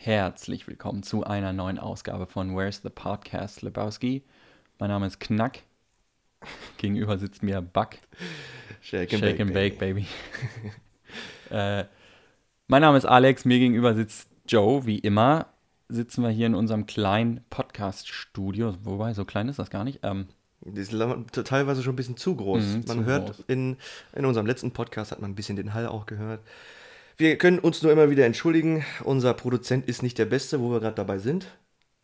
Herzlich willkommen zu einer neuen Ausgabe von Where's the Podcast Lebowski. Mein Name ist Knack. Gegenüber sitzt mir Buck. Shake and, Shake and Bake, Baby. äh, mein Name ist Alex, mir gegenüber sitzt Joe. Wie immer sitzen wir hier in unserem kleinen Podcast-Studio. Wobei, so klein ist das gar nicht. Ähm, die ist teilweise schon ein bisschen zu groß. Mhm, man zu hört groß. In, in unserem letzten Podcast hat man ein bisschen den Hall auch gehört. Wir können uns nur immer wieder entschuldigen. Unser Produzent ist nicht der Beste, wo wir gerade dabei sind.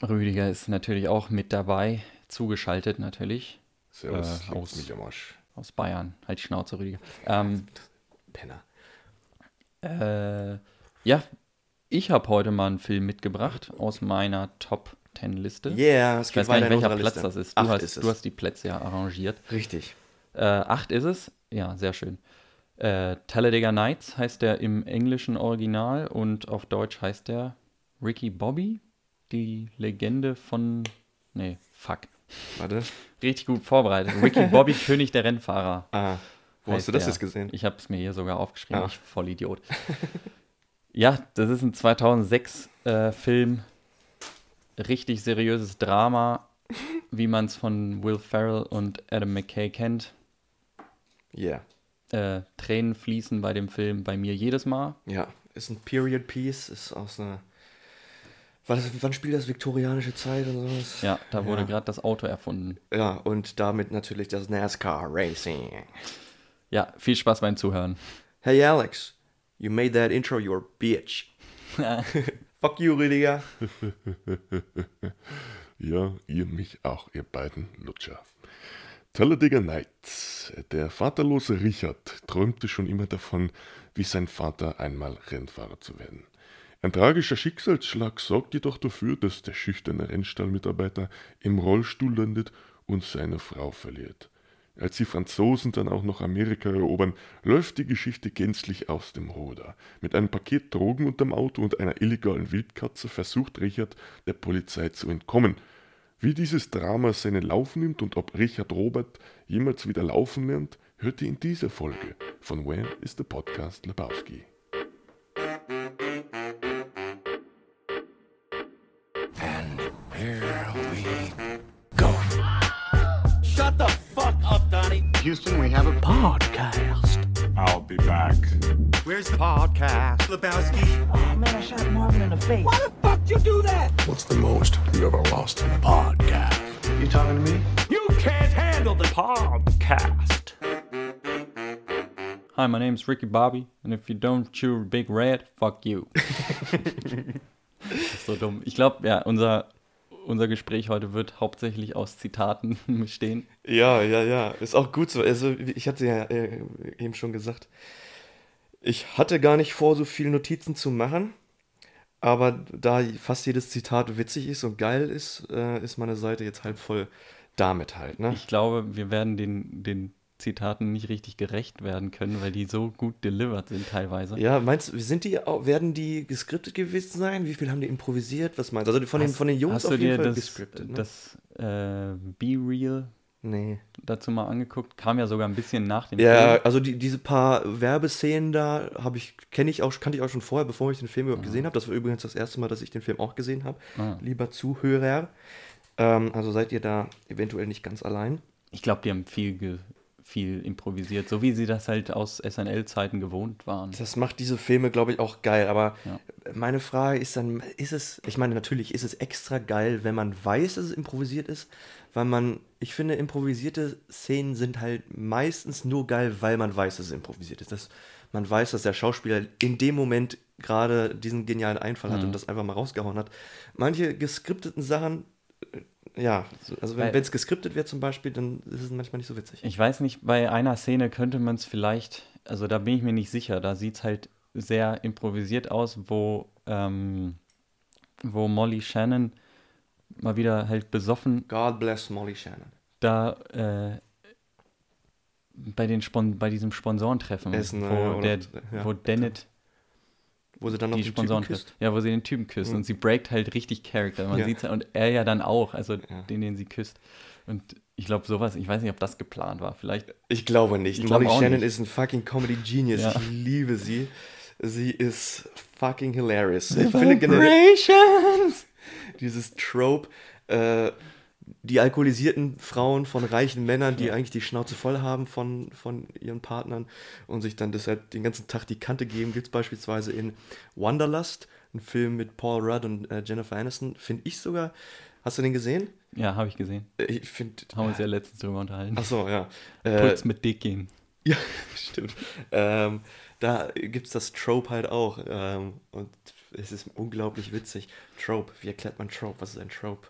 Rüdiger ist natürlich auch mit dabei, zugeschaltet natürlich. Servus, äh, aus, mich am Arsch. Aus Bayern. Halt die Schnauze, Rüdiger. Ähm, Penner. Äh, ja, ich habe heute mal einen Film mitgebracht aus meiner Top 10 Liste. Yeah, es ich weiß gar nicht, welcher Platz Liste. das ist. Du, acht hast, ist du hast die Plätze ja arrangiert. Richtig. Äh, acht ist es. Ja, sehr schön. Äh, Talladega Nights heißt der im englischen Original und auf Deutsch heißt der Ricky Bobby, die Legende von. Nee, fuck. Warte. Richtig gut vorbereitet. Ricky Bobby, König der Rennfahrer. Ah. Wo hast du das der. jetzt gesehen? Ich habe es mir hier sogar aufgeschrieben. Ah. Ich voll Idiot. ja, das ist ein 2006 äh, Film. Richtig seriöses Drama, wie man es von Will Ferrell und Adam McKay kennt. Ja. Yeah. Äh, Tränen fließen bei dem Film bei mir jedes Mal. Ja, ist ein Period Piece, ist aus einer das, wann spielt das viktorianische Zeit und sowas? Ja, da wurde ja. gerade das Auto erfunden. Ja, und damit natürlich das NASCAR Racing. Ja, viel Spaß beim Zuhören. Hey Alex, you made that intro your bitch. Fuck you, Rüdiger. ja, ihr mich auch, ihr beiden Lutscher. Talladega Nights. Der vaterlose Richard träumte schon immer davon, wie sein Vater einmal Rennfahrer zu werden. Ein tragischer Schicksalsschlag sorgt jedoch dafür, dass der schüchterne Rennstallmitarbeiter im Rollstuhl landet und seine Frau verliert. Als die Franzosen dann auch noch Amerika erobern, läuft die Geschichte gänzlich aus dem Ruder. Mit einem Paket Drogen unterm Auto und einer illegalen Wildkatze versucht Richard, der Polizei zu entkommen. Wie dieses Drama seinen Lauf nimmt und ob Richard Robert jemals wieder laufen lernt, hört ihr in dieser Folge von Where is the Podcast Lebowski. Houston, we have a podcast. I'll be back. Where's the podcast? Lebowski. Oh man, I shot Marvin in the face. The fuck you do that? What's the most you ever lost in a podcast? You talking to me? You can't handle the podcast. Hi, my name's Ricky Bobby, and if you don't chew big red, fuck you. so dumm. Ich glaube, ja, unser unser Gespräch heute wird hauptsächlich aus Zitaten bestehen. Ja, ja, ja. Ist auch gut so. Also, ich hatte ja äh, eben schon gesagt, ich hatte gar nicht vor, so viele Notizen zu machen. Aber da fast jedes Zitat witzig ist und geil ist, äh, ist meine Seite jetzt halb voll damit halt. Ne? Ich glaube, wir werden den, den Zitaten nicht richtig gerecht werden können, weil die so gut delivered sind teilweise. Ja, meinst du, sind die, werden die geskriptet gewesen sein? Wie viel haben die improvisiert? Was meinst du? Also von, hast, den, von den Jungs auf jeden Fall das, gescriptet. Ne? Das äh, Be Real nee. dazu mal angeguckt. Kam ja sogar ein bisschen nach dem ja, Film. Ja, also die, diese paar Werbeszenen da habe ich, kenne ich auch, kannte ich auch schon vorher, bevor ich den Film überhaupt ja. gesehen habe. Das war übrigens das erste Mal, dass ich den Film auch gesehen habe. Ah. Lieber Zuhörer. Ähm, also seid ihr da eventuell nicht ganz allein. Ich glaube, die haben viel viel improvisiert, so wie sie das halt aus SNL-Zeiten gewohnt waren. Das macht diese Filme, glaube ich, auch geil. Aber ja. meine Frage ist dann, ist es, ich meine, natürlich ist es extra geil, wenn man weiß, dass es improvisiert ist, weil man, ich finde, improvisierte Szenen sind halt meistens nur geil, weil man weiß, dass es improvisiert ist. Dass man weiß, dass der Schauspieler in dem Moment gerade diesen genialen Einfall hat mhm. und das einfach mal rausgehauen hat. Manche geskripteten Sachen ja, also wenn es geskriptet wird zum Beispiel, dann ist es manchmal nicht so witzig. Ich weiß nicht, bei einer Szene könnte man es vielleicht, also da bin ich mir nicht sicher, da sieht es halt sehr improvisiert aus, wo, ähm, wo Molly Shannon mal wieder halt besoffen. God bless Molly Shannon. Da äh, bei, den Spon bei diesem Sponsorentreffen, Essen, wo, der, ja. wo Dennett wo sie dann noch die Sponsoren küsst. Ja, wo sie den Typen küsst. Mhm. Und sie breakt halt richtig Charakter. Man ja. sieht und er ja dann auch, also ja. den, den sie küsst. Und ich glaube, sowas, ich weiß nicht, ob das geplant war. Vielleicht. Ich glaube nicht. Ich Molly Shannon nicht. ist ein fucking Comedy Genius. Ja. Ich liebe sie. Sie ist fucking hilarious. Ich finde generell dieses Trope, äh, die alkoholisierten Frauen von reichen Männern, die eigentlich die Schnauze voll haben von, von ihren Partnern und sich dann deshalb den ganzen Tag die Kante geben, gibt es beispielsweise in Wanderlust, ein Film mit Paul Rudd und äh, Jennifer Aniston, finde ich sogar. Hast du den gesehen? Ja, habe ich gesehen. Äh, Ich finde. Haben wir uns ja letztens drüber unterhalten. Achso, ja. Äh, Puls mit Dick gehen. Ja, stimmt. Ähm, da gibt es das Trope halt auch. Ähm, und es ist unglaublich witzig. Trope, wie erklärt man Trope? Was ist ein Trope?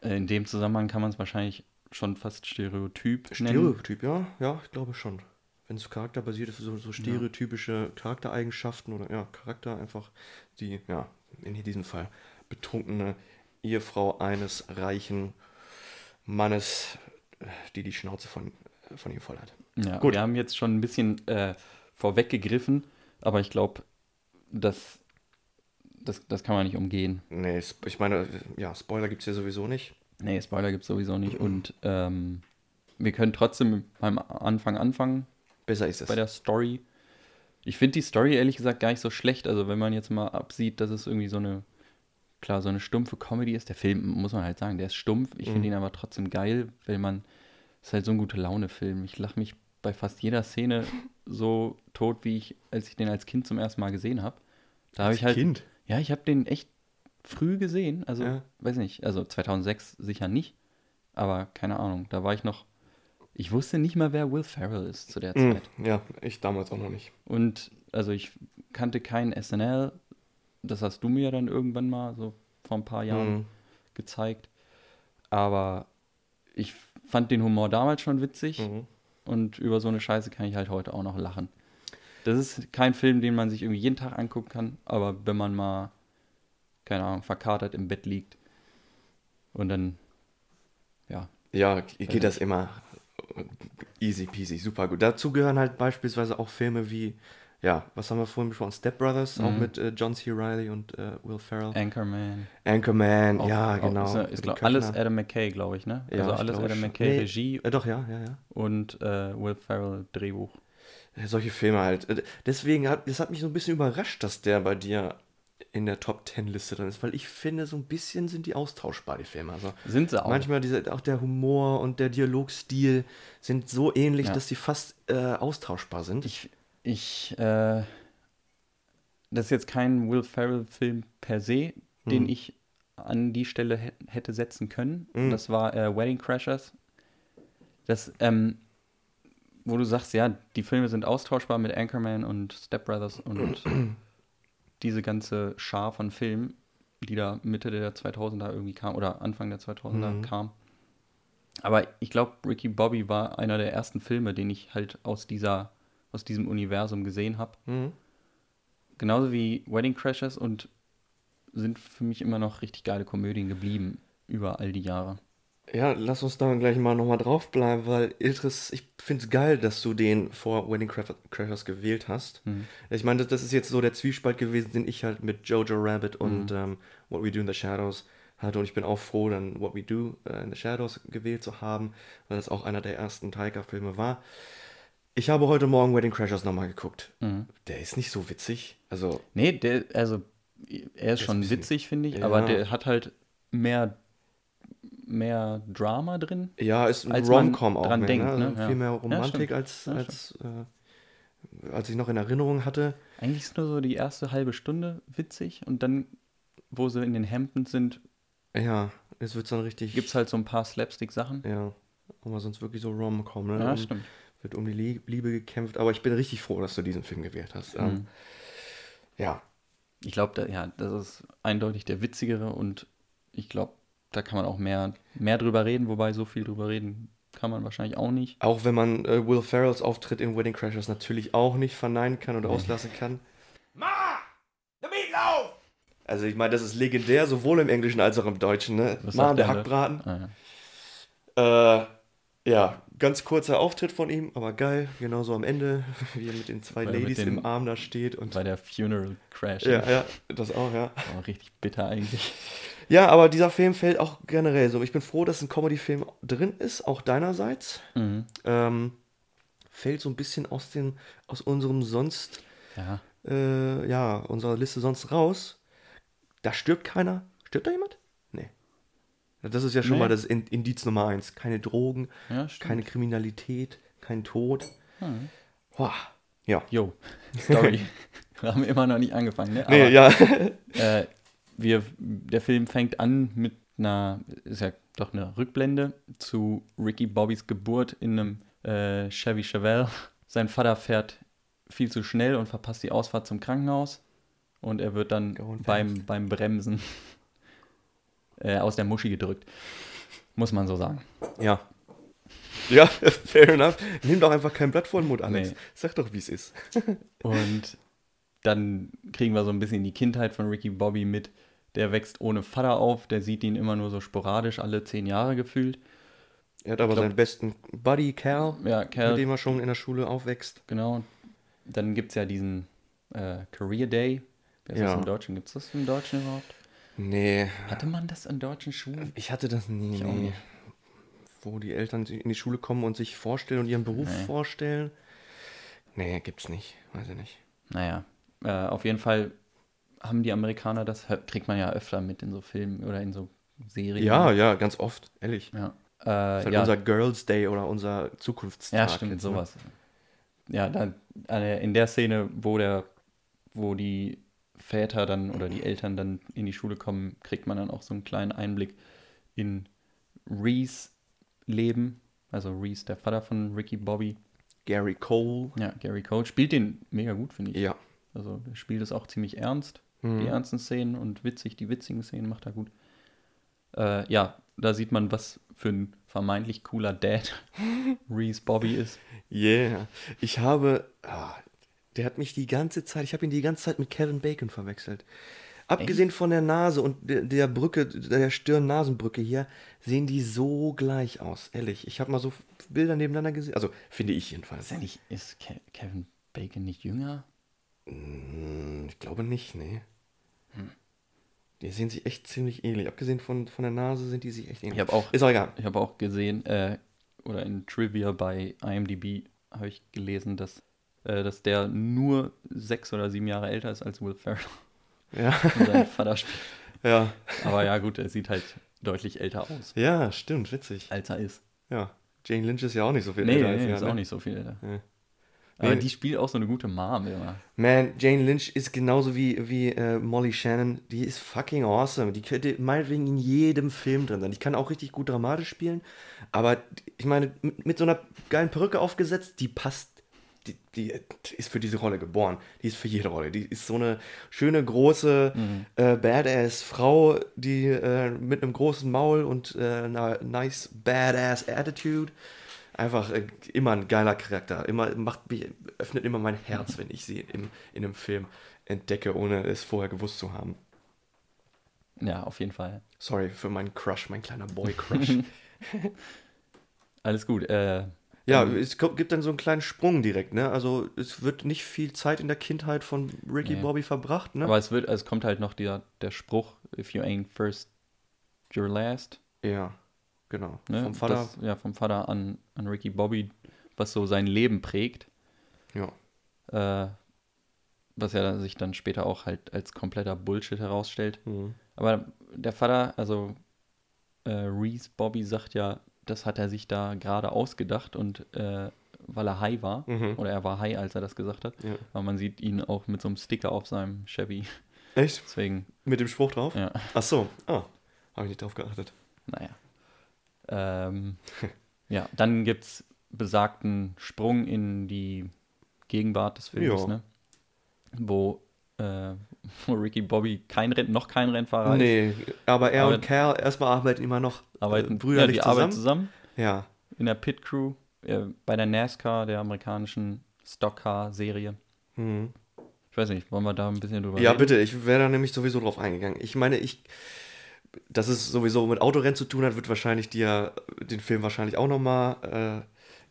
In dem Zusammenhang kann man es wahrscheinlich schon fast Stereotyp nennen. Stereotyp, ja, ja, ich glaube schon. Wenn es charakterbasiert ist, so, so stereotypische Charaktereigenschaften oder ja, Charakter einfach, die, ja, in diesem Fall betrunkene Ehefrau eines reichen Mannes, die die Schnauze von, von ihm voll hat. Ja, Gut. wir haben jetzt schon ein bisschen äh, vorweggegriffen, aber ich glaube, das, das, das kann man nicht umgehen. Nee, es- ich meine, ja, Spoiler gibt es hier sowieso nicht. Nee, Spoiler gibt es sowieso nicht. Und ähm, wir können trotzdem beim Anfang anfangen Besser ist es. bei der Story. Ich finde die Story ehrlich gesagt gar nicht so schlecht. Also wenn man jetzt mal absieht, dass es irgendwie so eine, klar, so eine stumpfe Comedy ist. Der Film, muss man halt sagen, der ist stumpf. Ich finde ihn aber trotzdem geil, weil man, ist halt so ein gute Laune-Film. Ich lache mich bei fast jeder Szene so tot, wie ich, als ich den als Kind zum ersten Mal gesehen habe. Da habe Als ich halt, Kind? ja, ich habe den echt früh gesehen. Also, Ja. weiß nicht, also 2006 sicher nicht. Aber keine Ahnung, da war ich noch, ich wusste nicht mal, wer Will Ferrell ist zu der Mm, Zeit. ja, ich damals auch noch nicht. Und also ich kannte keinen SNL. Das hast du mir ja dann irgendwann mal so vor ein paar Jahren Mhm. gezeigt. Aber ich fand den Humor damals schon witzig Mhm. Und über so eine Scheiße kann ich halt heute auch noch lachen. Das ist kein Film, den man sich irgendwie jeden Tag angucken kann, aber wenn man mal, keine Ahnung, verkatert im Bett liegt und dann, ja, Ja, geht das immer easy peasy, super gut. Dazu gehören halt beispielsweise auch Filme wie, ja, was haben wir vorhin besprochen? Step Brothers, auch Mhm. mit äh, John C. Reilly und äh, Will Ferrell. Anchorman. Anchorman, Auch- ja, auch- genau. Ist, ist, glaub, alles. Adam McKay, glaube ich, ne? Ja, also alles Adam. McKay Nee, Regie Äh, doch, ja, ja, ja. und äh, Will Ferrell Drehbuch. Ja, Solche Filme halt. Äh, Deswegen hat, das hat mich so ein bisschen überrascht, dass der bei dir in der Top 10 Liste drin ist, weil ich finde, so ein bisschen sind die austauschbar, die Filme. Also Sind sie auch. manchmal diese, auch der Humor und der Dialogstil sind so ähnlich, Ja. dass die fast äh, austauschbar sind. Ich, ich, äh, das ist jetzt kein Will Ferrell-Film per se, den Mhm. ich an die Stelle hä- hätte setzen können. Mhm. Das war äh, Wedding Crashers. Das, ähm, wo du sagst, ja, die Filme sind austauschbar mit Anchorman und Step Brothers und diese ganze Schar von Filmen, die da Mitte der 2000er irgendwie kam oder Anfang der 2000er Mhm. kam. Aber ich glaube, Ricky Bobby war einer der ersten Filme, den ich halt aus dieser, aus diesem Universum gesehen habe. Mhm. Genauso wie Wedding Crashers und sind für mich immer noch richtig geile Komödien geblieben über all die Jahre. Ja, lass uns da gleich mal nochmal draufbleiben, weil Iltris, ich finde es geil, dass du den vor Wedding Crash- Crashers gewählt hast. Mhm. Ich meine, das, das ist jetzt so der Zwiespalt gewesen, den ich halt mit Jojo Rabbit und Mhm. ähm, What We Do in the Shadows hatte. Und ich bin auch froh, dann What We Do äh, in the Shadows gewählt zu haben, weil das auch einer der ersten Taika-Filme war. Ich habe heute Morgen Wedding Crashers nochmal geguckt. Mhm. Der ist nicht so witzig. Also, Nee, der, also er ist schon bisschen- witzig, finde ich, Ja. aber der hat halt mehr, mehr Drama drin. ja, ist ein Rom-Com auch dran mehr, denkt, ne? Also ne? Ja. Viel mehr Ja, Romantik stimmt. als, Ja, als, äh, als ich noch in Erinnerung hatte. Eigentlich ist nur so die erste halbe Stunde witzig und dann, wo sie in den Hamptons sind, Ja, es wird dann richtig. gibt es halt so ein paar Slapstick-Sachen. Ja, aber sonst wirklich so Rom-Com, ne? Ja, stimmt. Wird um die Lie- Liebe gekämpft. Aber ich bin richtig froh, dass du diesen Film gewählt hast. Ähm, Mhm. ja, Ich glaube, da, ja, das ist eindeutig der witzigere und ich glaube, da kann man auch mehr, mehr drüber reden, wobei so viel drüber reden kann man wahrscheinlich auch nicht. auch wenn man äh, Will Ferrells Auftritt in Wedding Crashers natürlich auch nicht verneinen kann oder auslassen kann. Ma! The meatloaf! Also ich meine, das ist legendär, sowohl im Englischen als auch im Deutschen, ne? Was sagt der der, ne? Hackbraten. Ah, ja. Äh, ja, ganz kurzer Auftritt von ihm, aber geil. Genauso am Ende, wie er mit den zwei Weil Ladies den- im Arm da steht. Und Bei der Funeral Crash. ja, ja, das auch, ja. Auch richtig bitter eigentlich. Ja, aber dieser Film fällt auch generell so. Ich bin froh, dass ein Comedy-Film drin ist, auch deinerseits. Mhm. Ähm, fällt so ein bisschen aus, den, aus unserem sonst Ja. äh, ja, unserer Liste sonst raus. Da stirbt keiner. Stirbt da jemand? Nee. Das ist ja schon Nee. mal das In- Indiz Nummer eins. Keine Drogen, Ja, keine Kriminalität, kein Tod. Boah. Ja. Jo, Story. wir haben immer noch nicht angefangen, ne? Nee, Aber, ja. Äh, wir, der Film fängt an mit einer, ist ja doch eine Rückblende zu Ricky Bobbys Geburt in einem äh, Chevy Chevelle. Sein Vater fährt viel zu schnell und verpasst die Ausfahrt zum Krankenhaus. Und er wird dann beim, beim Bremsen äh, aus der Muschi gedrückt. Muss man so sagen. ja. Ja, fair enough. Nimm doch einfach kein Blatt vor den Mund, Alex. Nee. Sag doch, wie es ist. Und dann kriegen wir so ein bisschen die Kindheit von Ricky Bobby mit. Der wächst ohne Vater auf, der sieht ihn immer nur so sporadisch, alle zehn Jahre gefühlt. Er hat aber glaub- seinen besten Buddy, Cal, Ja, mit Kerl, dem er schon in der Schule aufwächst. genau. Dann gibt es ja diesen äh, Career Day. Wer ist Ja. das im Deutschen? Gibt es das im Deutschen überhaupt? Nee, Hatte man das an deutschen Schulen? ich hatte das nie. Ich nee. nicht. Wo die Eltern in die Schule kommen und sich vorstellen und ihren Beruf Nee. vorstellen. Nee, gibt's nicht. Weiß ich nicht. Naja, äh, auf jeden Fall haben die Amerikaner das, kriegt man ja öfter mit in so Filmen oder in so Serien. Ja, ja, ganz oft, ehrlich. Ja, äh, Das ist halt ja. unser Girls Day oder unser Zukunftstag. Ja, stimmt, jetzt, ne? sowas. Ja, dann äh, in der Szene, wo der, wo die Väter dann oder die Eltern dann in die Schule kommen, kriegt man dann auch so einen kleinen Einblick in Reese Leben. Also Reese, der Vater von Ricky Bobby. Gary Cole. Ja, Gary Cole spielt den mega gut, finde ich. Ja. Also der spielt es auch ziemlich ernst, Mhm. die ernsten Szenen und witzig, die witzigen Szenen macht er gut. Äh, ja, da sieht man, was für ein vermeintlich cooler Dad Reese Bobby ist. Yeah. Ich habe. Ah, der hat mich die ganze Zeit. Ich habe ihn die ganze Zeit mit Kevin Bacon verwechselt. Abgesehen von der Nase und der, der Brücke, der Stirn-Nasenbrücke hier, sehen die so gleich aus. Ehrlich. Ich habe mal so Bilder nebeneinander gesehen. Also, finde ich jedenfalls. Ist, nicht, ist Ke Kevin Bacon nicht jünger? Hm, Ich glaube nicht, nee. Hm. Die sehen sich echt ziemlich ähnlich. Abgesehen von, von der Nase sind die sich echt ähnlich. Ich auch, Ist auch egal. ich habe auch gesehen, äh, oder in Trivia bei IMDb habe ich gelesen, dass, äh, dass der nur sechs oder sieben Jahre älter ist als Will Ferrell Ja. und sein Vater spielt. ja. Aber ja, gut, er sieht halt deutlich älter aus, Ja, stimmt, witzig. als er ist. Ja. Jane Lynch ist ja auch nicht so viel Nee, älter nee, als er, ist ne? auch nicht so viel älter. Nee. Aber Nee. die spielt auch so eine gute Mom immer. Man, Jane Lynch ist genauso wie, wie äh, Molly Shannon. Die ist fucking awesome. Die könnte meinetwegen in jedem Film drin sein. Die kann auch richtig gut dramatisch spielen. Aber ich meine, mit, mit so einer geilen Perücke aufgesetzt, die passt. Die, die ist für diese Rolle geboren. Die ist für jede Rolle. Die ist so eine schöne, große, äh, badass Frau, die äh, mit einem großen Maul und äh, einer nice, badass Attitude einfach äh, immer ein geiler Charakter. Immer macht mich, öffnet immer mein Herz, wenn ich sie in, in einem Film entdecke, ohne es vorher gewusst zu haben. Ja, auf jeden Fall. Sorry für meinen Crush, mein kleiner Boy-Crush. Alles gut. Äh, ja, es ko- gibt dann so einen kleinen Sprung direkt, ne? Also es wird nicht viel Zeit in der Kindheit von Ricky Nee. Bobby verbracht, ne? aber es wird, es kommt halt noch der, der Spruch, if you ain't first, you're last. ja, genau. Ne? Vom Vater. Das, ja, vom Vater an, an Ricky Bobby, was so sein Leben prägt. ja. Äh, was ja dann- sich dann später auch halt als kompletter Bullshit herausstellt. Mhm. Aber der Vater, also äh, Reese Bobby sagt ja, das hat er sich da gerade ausgedacht und äh, weil er high war, Mhm. oder er war high, als er das gesagt hat, Ja. aber man sieht ihn auch mit so einem Sticker auf seinem Chevy. Echt? Deswegen, Mit dem Spruch drauf? ja, Ach so. Ah, habe ich nicht drauf geachtet. naja. Ähm, ja, dann gibt es besagten Sprung in die Gegenwart des Films, ne? wo, äh, Ricky Bobby kein Renn, noch kein Rennfahrer ist. Nee, aber er und Cal erstmal arbeiten immer noch Arbeiten, äh, ja, brüderlich die zusammen. arbeiten zusammen. Ja. in der Pit Crew äh, bei der NASCAR, der amerikanischen Stockcar-Serie. Mhm. Ich weiß nicht, wollen wir da ein bisschen drüber Ja, reden? bitte, ich wäre da nämlich sowieso drauf eingegangen. Ich meine, ich, dass es sowieso mit Autorennen zu tun hat, wird wahrscheinlich dir den Film wahrscheinlich auch nochmal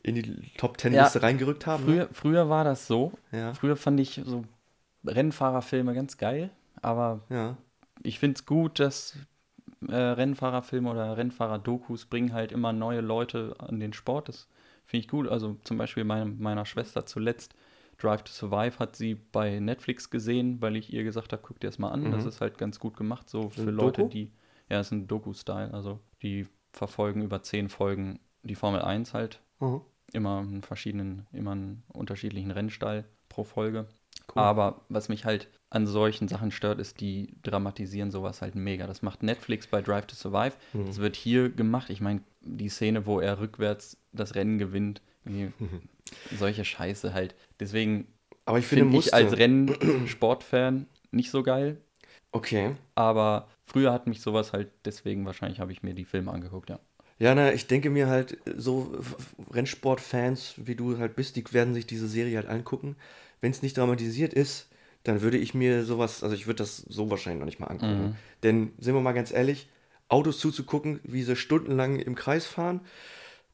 äh, in die Top Ten Liste Ja, reingerückt haben. Früher, früher war das so. Ne? Ja, Früher fand ich so Rennfahrerfilme ganz geil, aber ja, ich finde es gut, dass äh, Rennfahrerfilme oder Rennfahrer-Dokus bringen halt immer neue Leute an den Sport. Das finde ich gut. Also zum Beispiel meine, meiner Schwester zuletzt Drive to Survive hat sie bei Netflix gesehen, weil ich ihr gesagt habe, guck dir das mal an. Das ist halt ganz gut gemacht, so für Leute, Doku? die, ja, es ist ein Doku-Style, also die verfolgen über zehn Folgen die Formel 1 halt, Mhm. immer einen verschiedenen, immer einen unterschiedlichen Rennstall pro Folge. Aber was mich halt an solchen Sachen stört, ist, die dramatisieren sowas halt mega. Das macht Netflix bei Drive to Survive. Mhm. Das wird hier gemacht. Ich meine, die Szene, wo er rückwärts das Rennen gewinnt, solche Scheiße halt. Deswegen Aber ich finde, finde ich als Rennsportfan nicht so geil. Okay. Aber früher hat mich sowas halt, deswegen wahrscheinlich habe ich mir die Filme angeguckt, ja. Ja, na, ich denke mir halt, so Rennsportfans, wie du halt bist, die werden sich diese Serie halt angucken. Wenn es nicht dramatisiert ist, dann würde ich mir sowas, also ich würde das so wahrscheinlich noch nicht mal angucken. Mhm. Denn, sind wir mal ganz ehrlich, Autos zuzugucken, wie sie stundenlang im Kreis fahren,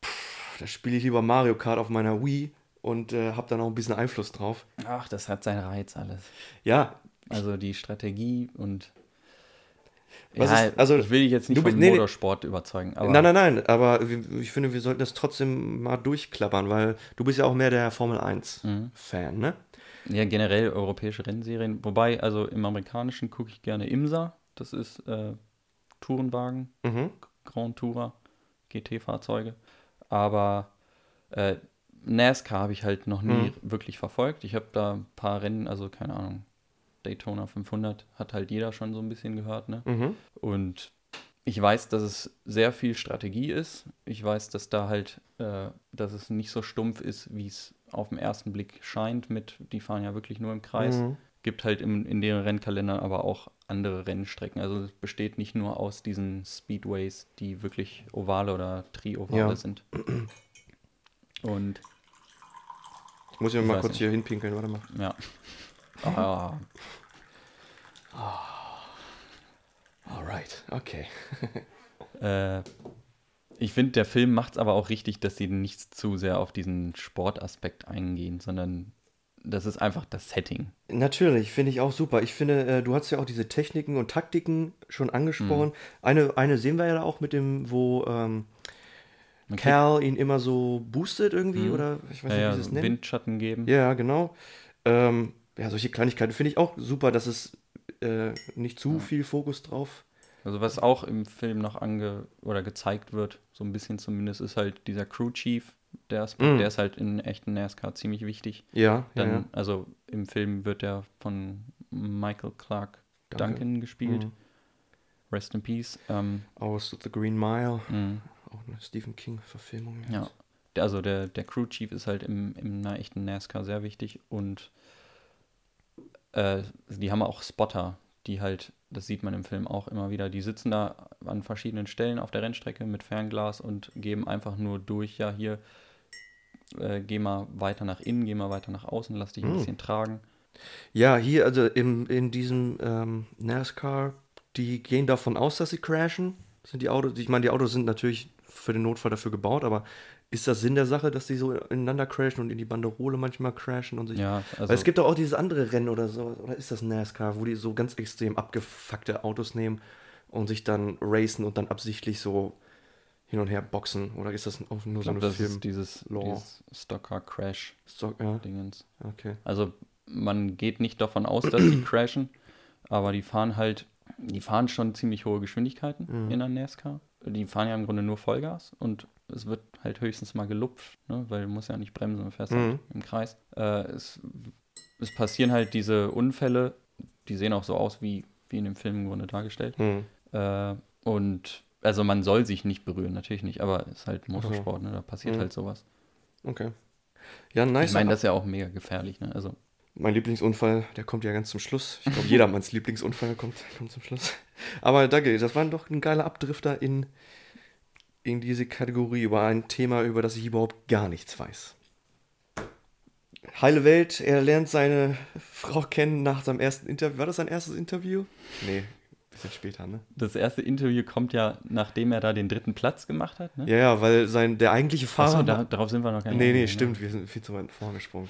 pff, da spiele ich lieber Mario Kart auf meiner Wii und äh, habe dann auch ein bisschen Einfluss drauf. Ach, das hat seinen Reiz alles. Ja, Also die Strategie und. Ja, ist- also, ich will dich jetzt nicht bist- vom nee, nee. Motorsport überzeugen, aber nein, nein, nein, aber ich finde, wir sollten das trotzdem mal durchklappern, weil du bist ja auch mehr der Formel 1-Fan, ne? Ja, generell europäische Rennserien. Wobei, also im amerikanischen gucke ich gerne IMSA. Das ist äh, Tourenwagen, Mhm. Grand Tourer, GT-Fahrzeuge. Aber äh, NASCAR habe ich halt noch nie Mhm. wirklich verfolgt. Ich habe da ein paar Rennen, also keine Ahnung, Daytona 500 hat halt jeder schon so ein bisschen gehört, ne? Mhm. Und ich weiß, dass es sehr viel Strategie ist. Ich weiß, dass da halt, äh, dass es nicht so stumpf ist, wie es auf den ersten Blick scheint. Mit, die fahren ja wirklich nur im Kreis. Mhm. Gibt halt im, in deren Rennkalendern aber auch andere Rennstrecken. Also es besteht nicht nur aus diesen Speedways, die wirklich ovale oder tri-ovale Ja. sind. Und Ich muss ja mal kurz nicht. hier hinpinkeln, warte mal. ja. Ah, Alright, okay. Äh, ich finde, der Film macht es aber auch richtig, dass sie nicht zu sehr auf diesen Sportaspekt eingehen, sondern das ist einfach das Setting. Natürlich, finde ich auch super. Ich finde, äh, du hast ja auch diese Techniken und Taktiken schon angesprochen. Mhm. Eine, eine sehen wir ja da auch mit dem, wo ähm, Cal ihn immer so boostet irgendwie, Mhm. oder ich weiß ja, nicht, ja, wie sie es nennen. Windschatten geben. Ja, genau. Ähm, ja, solche Kleinigkeiten finde ich auch super, dass es äh, nicht zu viel Fokus drauf. Also was auch im Film noch ange oder gezeigt wird, so ein bisschen zumindest, ist halt dieser Crew Chief, der Aspekt, Mhm. der ist halt in echten NASCAR ziemlich wichtig. Ja, Dann, ja, ja. also im Film wird der von Michael Clark Danke. Duncan gespielt. Mhm. Rest in Peace. Ähm, Aus The Green Mile, mh. auch eine Stephen King-Verfilmung. Ja. Also der, der Crew Chief ist halt im, im na, echten NASCAR sehr wichtig und äh, die haben auch Spotter, die halt, das sieht man im Film auch immer wieder, die sitzen da an verschiedenen Stellen auf der Rennstrecke mit Fernglas und geben einfach nur durch, ja hier, äh, geh mal weiter nach innen, geh mal weiter nach außen, lass dich ein Hm. bisschen tragen. Ja, hier, also im, in diesem ähm, NASCAR, die gehen davon aus, dass sie crashen. Sind die Autos, ich meine, die Autos sind natürlich für den Notfall dafür gebaut, aber ist das Sinn der Sache, dass die so ineinander crashen und in die Banderole manchmal crashen und sich. Ja, Weil also es gibt doch auch dieses andere Rennen oder so, oder ist das NASCAR, wo die so ganz extrem abgefuckte Autos nehmen und sich dann racen und dann absichtlich so hin und her boxen? Oder ist das auch nur ich so glaub, eine das Film? ist dieses, Law. dieses Stocker Crash So, ja, Dingens. okay. Also man geht nicht davon aus, dass sie crashen, aber die fahren halt, die fahren schon ziemlich hohe Geschwindigkeiten Mhm. in der NASCAR. Die fahren ja im Grunde nur Vollgas und es wird halt höchstens mal gelupft, ne? weil du musst ja nicht bremsen, du fährst Mhm. halt im Kreis. Äh, es, es passieren halt diese Unfälle, die sehen auch so aus wie, wie in dem Film im Grunde dargestellt. Hm. Äh, und also man soll sich nicht berühren, natürlich nicht, aber es ist halt. Motorsport, ne? da passiert Mhm. halt sowas. Okay. Ja, nice. Ich meine, das ist ja auch mega gefährlich, ne? Also Mein Lieblingsunfall, der kommt ja ganz zum Schluss. Ich glaube, jedermanns Lieblingsunfall kommt, kommt zum Schluss. Aber danke, das war doch ein geiler Abdrifter in, in diese Kategorie über ein Thema, über das ich überhaupt gar nichts weiß. Heile Welt, er lernt seine Frau kennen nach seinem ersten Interview. War das sein erstes Interview? Nee, bisschen später, ne? Das erste Interview kommt ja, nachdem er da den dritten Platz gemacht hat. Ne? Ja, ja, weil sein, der eigentliche Fahrer. Achso, da, darauf sind wir noch gar nicht. nee, nee, eingegangen, stimmt, wir sind viel zu weit vorgesprungen.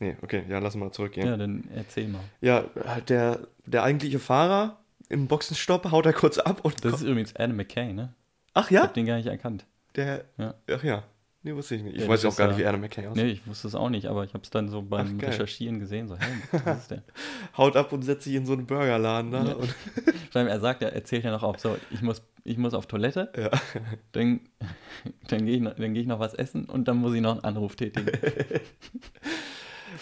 Nee, okay, ja, lass mal zurückgehen. Ja, dann erzähl mal. Ja, der, der eigentliche Fahrer im Boxenstopp haut er kurz ab und Das ist übrigens Adam McKay, ne? Ach Ich ja? hab den gar nicht erkannt. Der. Ja. Ach ja. Nee, wusste ich nicht. Ich Ja, weiß auch gar nicht, wie Adam McKay aussieht. Nee, ich wusste es auch nicht, aber ich habe es dann so beim Ach. Recherchieren gesehen. So, hey, was ist der? Haut ab und setzt sich in so einen Burgerladen da. Ja. Er sagt, er erzählt ja noch auf, so, ich muss, ich muss auf Toilette, ja. dann, dann gehe ich, noch- dann geh ich noch was essen und dann muss ich noch einen Anruf tätigen.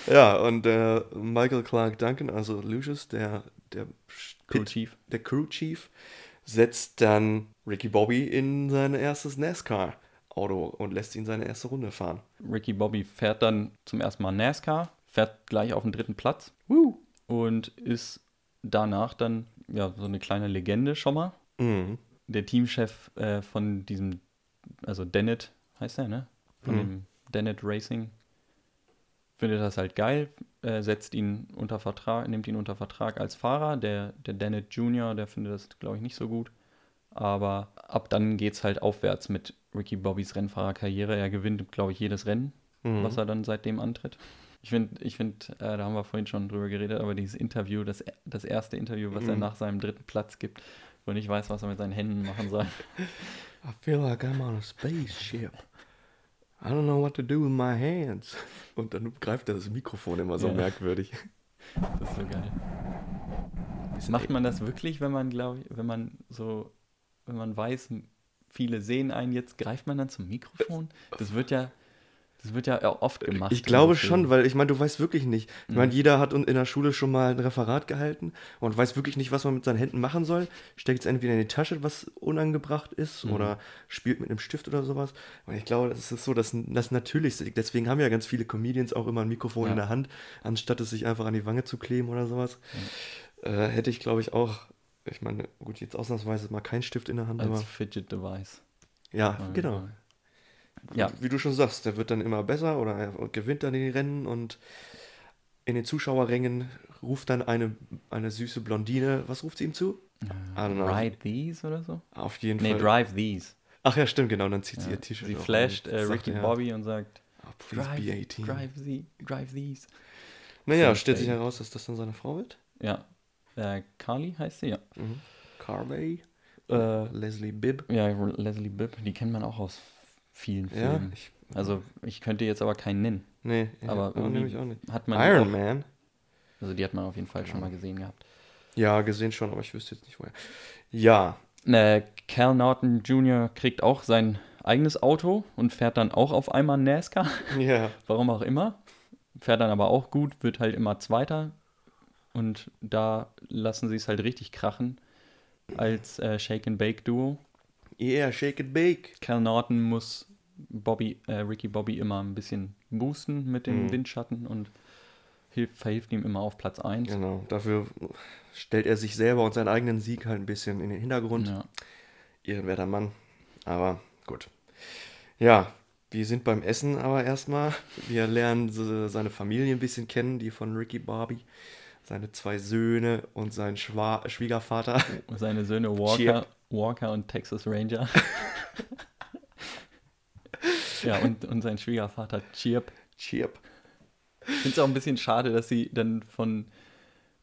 Ja, und äh, Michael Clark Duncan, also Lucius, der, der, Crew Pit- Chief. der Crew Chief, setzt dann Ricky Bobby in sein erstes NASCAR-Auto und lässt ihn seine erste Runde fahren. Ricky Bobby fährt dann zum ersten Mal NASCAR, fährt gleich auf den dritten Platz Woo. und ist danach dann ja so eine kleine Legende schon mal. Mhm. Der Teamchef äh, von diesem, also Dennett heißt er, ne? Von Mhm. dem Dennett Racing findet das halt geil, äh, setzt ihn unter Vertrag, nimmt ihn unter Vertrag als Fahrer. Der, der Dennett Junior, der findet das, glaube ich, nicht so gut. Aber ab dann geht es halt aufwärts mit Ricky Bobbys Rennfahrerkarriere. Er gewinnt, glaube ich, jedes Rennen, Mhm. was er dann seitdem antritt. Ich finde, ich find, äh, da haben wir vorhin schon drüber geredet, aber dieses Interview, das, das erste Interview, was er Mhm. nach seinem dritten Platz gibt, wo er nicht weiß, was er mit seinen Händen machen soll. I feel like I'm on a spaceship. I don't know what to do with my hands. Und dann greift er das Mikrofon immer so Ja. merkwürdig. Das ist so geil. Macht man das wirklich, wenn man, glaube ich, wenn man so, wenn man weiß, viele sehen einen jetzt, greift man dann zum Mikrofon? Das wird ja, das wird ja oft gemacht. Ich glaube schon, weil ich meine, du weißt wirklich nicht. Ich Mhm. meine, jeder hat in der Schule schon mal ein Referat gehalten und weiß wirklich nicht, was man mit seinen Händen machen soll. Steckt es entweder in die Tasche, was unangebracht ist, Mhm. oder spielt mit einem Stift oder sowas. Und ich glaube, das ist so das, das Natürlichste. Deswegen haben ja ganz viele Comedians auch immer ein Mikrofon Ja. in der Hand, anstatt es sich einfach an die Wange zu kleben oder sowas. Äh, hätte ich, glaube ich, auch. Ich meine, gut, jetzt ausnahmsweise mal kein Stift in der Hand, als aber Fidget Device. ja, genau. Ja, Wie du schon sagst, der wird dann immer besser oder er gewinnt dann die Rennen und in den Zuschauerrängen ruft dann eine, eine süße Blondine, was ruft sie ihm zu? Know. Ride these oder so? Auf jeden Nee, Fall. drive these. Ach ja, stimmt, genau, dann zieht sie Ja. ihr T-Shirt Sie flasht äh, Ricky ja, Bobby und sagt, "Ah, please be drive, 18. drive, the, drive these. Naja, Flash stellt sich heraus, dass das dann seine Frau wird. Ja, äh, Carly heißt sie, ja. Mhm. Carvey, Äh, Leslie Bibb. ja, Leslie Bibb, die kennt man auch aus vielen Ja, Filmen. ich, Also ich könnte jetzt aber keinen nennen. nee, ja, aber aber irgendwie auch nicht. hat man Iron auch, Man. Also die hat man auf jeden Fall schon mal gesehen gehabt. Ja, gesehen schon, aber ich wüsste jetzt nicht woher. Ja, Äh, Cal Norton Jr. kriegt auch sein eigenes Auto und fährt dann auch auf einmal NASCAR. ja. Warum auch immer. Fährt dann aber auch gut, wird halt immer Zweiter. Und da lassen sie es halt richtig krachen als äh, Shake-and-Bake-Duo. Yeah, shake and bake. Cal Norton muss Bobby, äh, Ricky Bobby immer ein bisschen boosten mit dem Mhm. Windschatten und hilft, verhilft ihm immer auf Platz 1. Genau, dafür stellt er sich selber und seinen eigenen Sieg halt ein bisschen in den Hintergrund. Ja. Ehrenwerter Mann. Aber gut. Ja, wir sind beim Essen aber erstmal. Wir lernen se- seine Familie ein bisschen kennen, die von Ricky Bobby. Seine zwei Söhne und sein Schwa Schwiegervater. Seine Söhne Walker, Walker und Texas Ranger. ja, und, und sein Schwiegervater Chirp. Chirp. Ich finde es auch ein bisschen schade, dass sie dann von,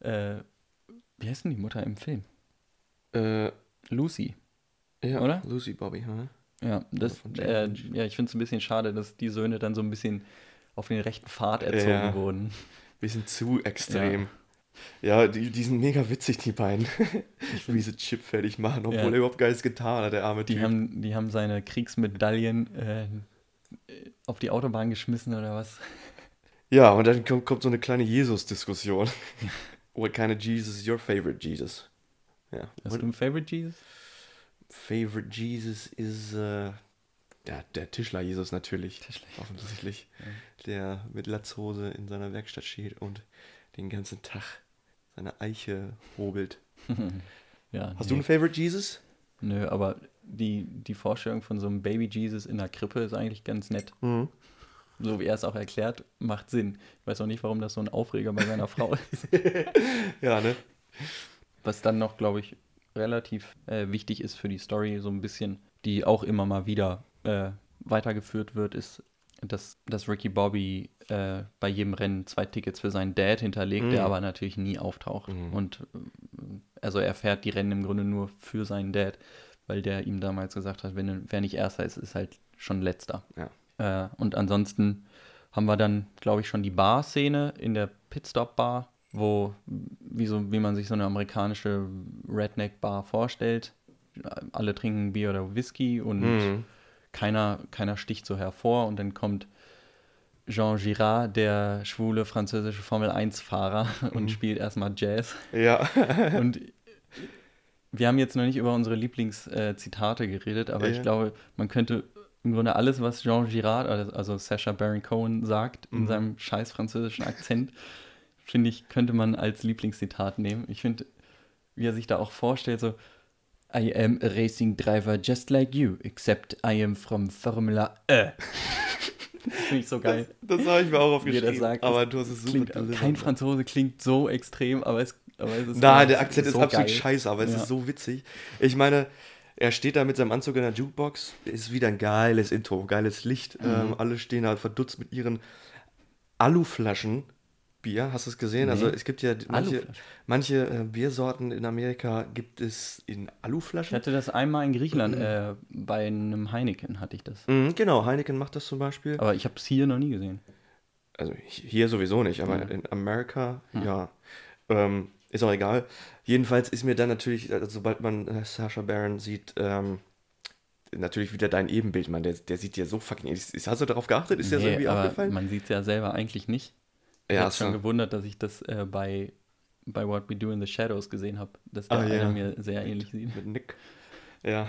äh, wie heißt denn die Mutter im Film? Äh, Lucy. ja, Oder? Lucy Bobby, hm? Ja, das, äh, ja ich finde es ein bisschen schade, dass die Söhne dann so ein bisschen auf den rechten Pfad erzogen Ja. wurden. Bisschen zu extrem. Ja, die, die sind mega witzig, die beiden. Wie sie Chip fertig machen, obwohl Ja. er überhaupt gar nichts getan hat, der arme Die Typ. haben, die haben seine Kriegsmedaillen äh, auf die Autobahn geschmissen oder was? Ja, und dann kommt, kommt so eine kleine Jesus-Diskussion. What kind of Jesus is your favorite Jesus? Ja. Hast What du einen Favorite Jesus? favorite Jesus is äh, ja, der Tischler-Jesus natürlich. Tischler. Offensichtlich. Der mit Latzhose in seiner Werkstatt steht und den ganzen Tag seine Eiche hobelt. Ja, Hast nee. du einen Favorite Jesus? Nö, aber die, die Vorstellung von so einem Baby Jesus in der Krippe ist eigentlich ganz nett. Mhm. So wie er es auch erklärt, macht Sinn. Ich weiß auch nicht, warum das so ein Aufreger bei seiner Frau ist. Ja, ne? Was dann noch, glaube ich, relativ äh, wichtig ist für die Story, so ein bisschen, die auch immer mal wieder äh, weitergeführt wird, ist, dass, dass Ricky Bobby äh, bei jedem Rennen zwei Tickets für seinen Dad hinterlegt, der Mhm. aber natürlich nie auftaucht. Mhm. Und äh, also er fährt die Rennen im Grunde nur für seinen Dad, weil der ihm damals gesagt hat, wenn wer nicht Erster ist, ist halt schon Letzter. Ja. Äh, und ansonsten haben wir dann, glaube ich, schon die Bar-Szene in der Pitstop-Bar, wo, wie, so, wie man sich so eine amerikanische Redneck-Bar vorstellt. Alle trinken Bier oder Whisky und Mhm. Keiner, keiner sticht so hervor. Und dann kommt Jean Girard, der schwule französische Formel-1-Fahrer, und spielt erstmal Jazz. Ja. Und wir haben jetzt noch nicht über unsere Lieblingszitate geredet, aber Ja. ich glaube, man könnte im Grunde alles, was Jean Girard, also- also Sacha Baron Cohen, sagt, Mhm. in seinem scheiß französischen Akzent, finde ich, könnte man als Lieblingszitat nehmen. Ich finde, wie er sich da auch vorstellt, so, I am a racing driver just like you, except I am from Formula E. finde ich so geil. Das habe ich mir auch das aufgeschrieben. sagt, aber du hast es super Klingt, kein Franzose klingt so extrem, aber es, aber es ist Nein, der Akzent ist so absolut geil. scheiße, aber es Ja. ist so witzig. Ich meine, er steht da mit seinem Anzug in der Jukebox, ist wieder ein geiles Intro, geiles Licht. Mhm. Ähm, alle stehen halt verdutzt mit ihren Aluflaschen Bier. Hast du es gesehen? Also Nee. es gibt ja manche, manche äh, Biersorten in Amerika gibt es in Ich Aluflaschen. hatte das einmal in Griechenland, äh, bei einem Heineken hatte ich das. Mhm, genau, Heineken macht das zum Beispiel. Aber ich habe es hier noch nie gesehen. Also hier sowieso nicht, aber in Amerika, ja. Ähm, ist auch egal. Jedenfalls ist mir dann natürlich, also sobald man äh, Sasha Baron sieht, ähm, natürlich wieder dein Ebenbild, man, der, der sieht ja so fucking ähnlich. Ist- Hast du darauf geachtet? Ist dir das Nee, irgendwie aufgefallen? man sieht es ja selber eigentlich nicht. Ich ja, habe schon so. gewundert, dass ich das äh, bei, bei What We Do in the Shadows gesehen habe, dass der Ah, einer ja. mir sehr ähnlich sieht. mit Nick. Ja.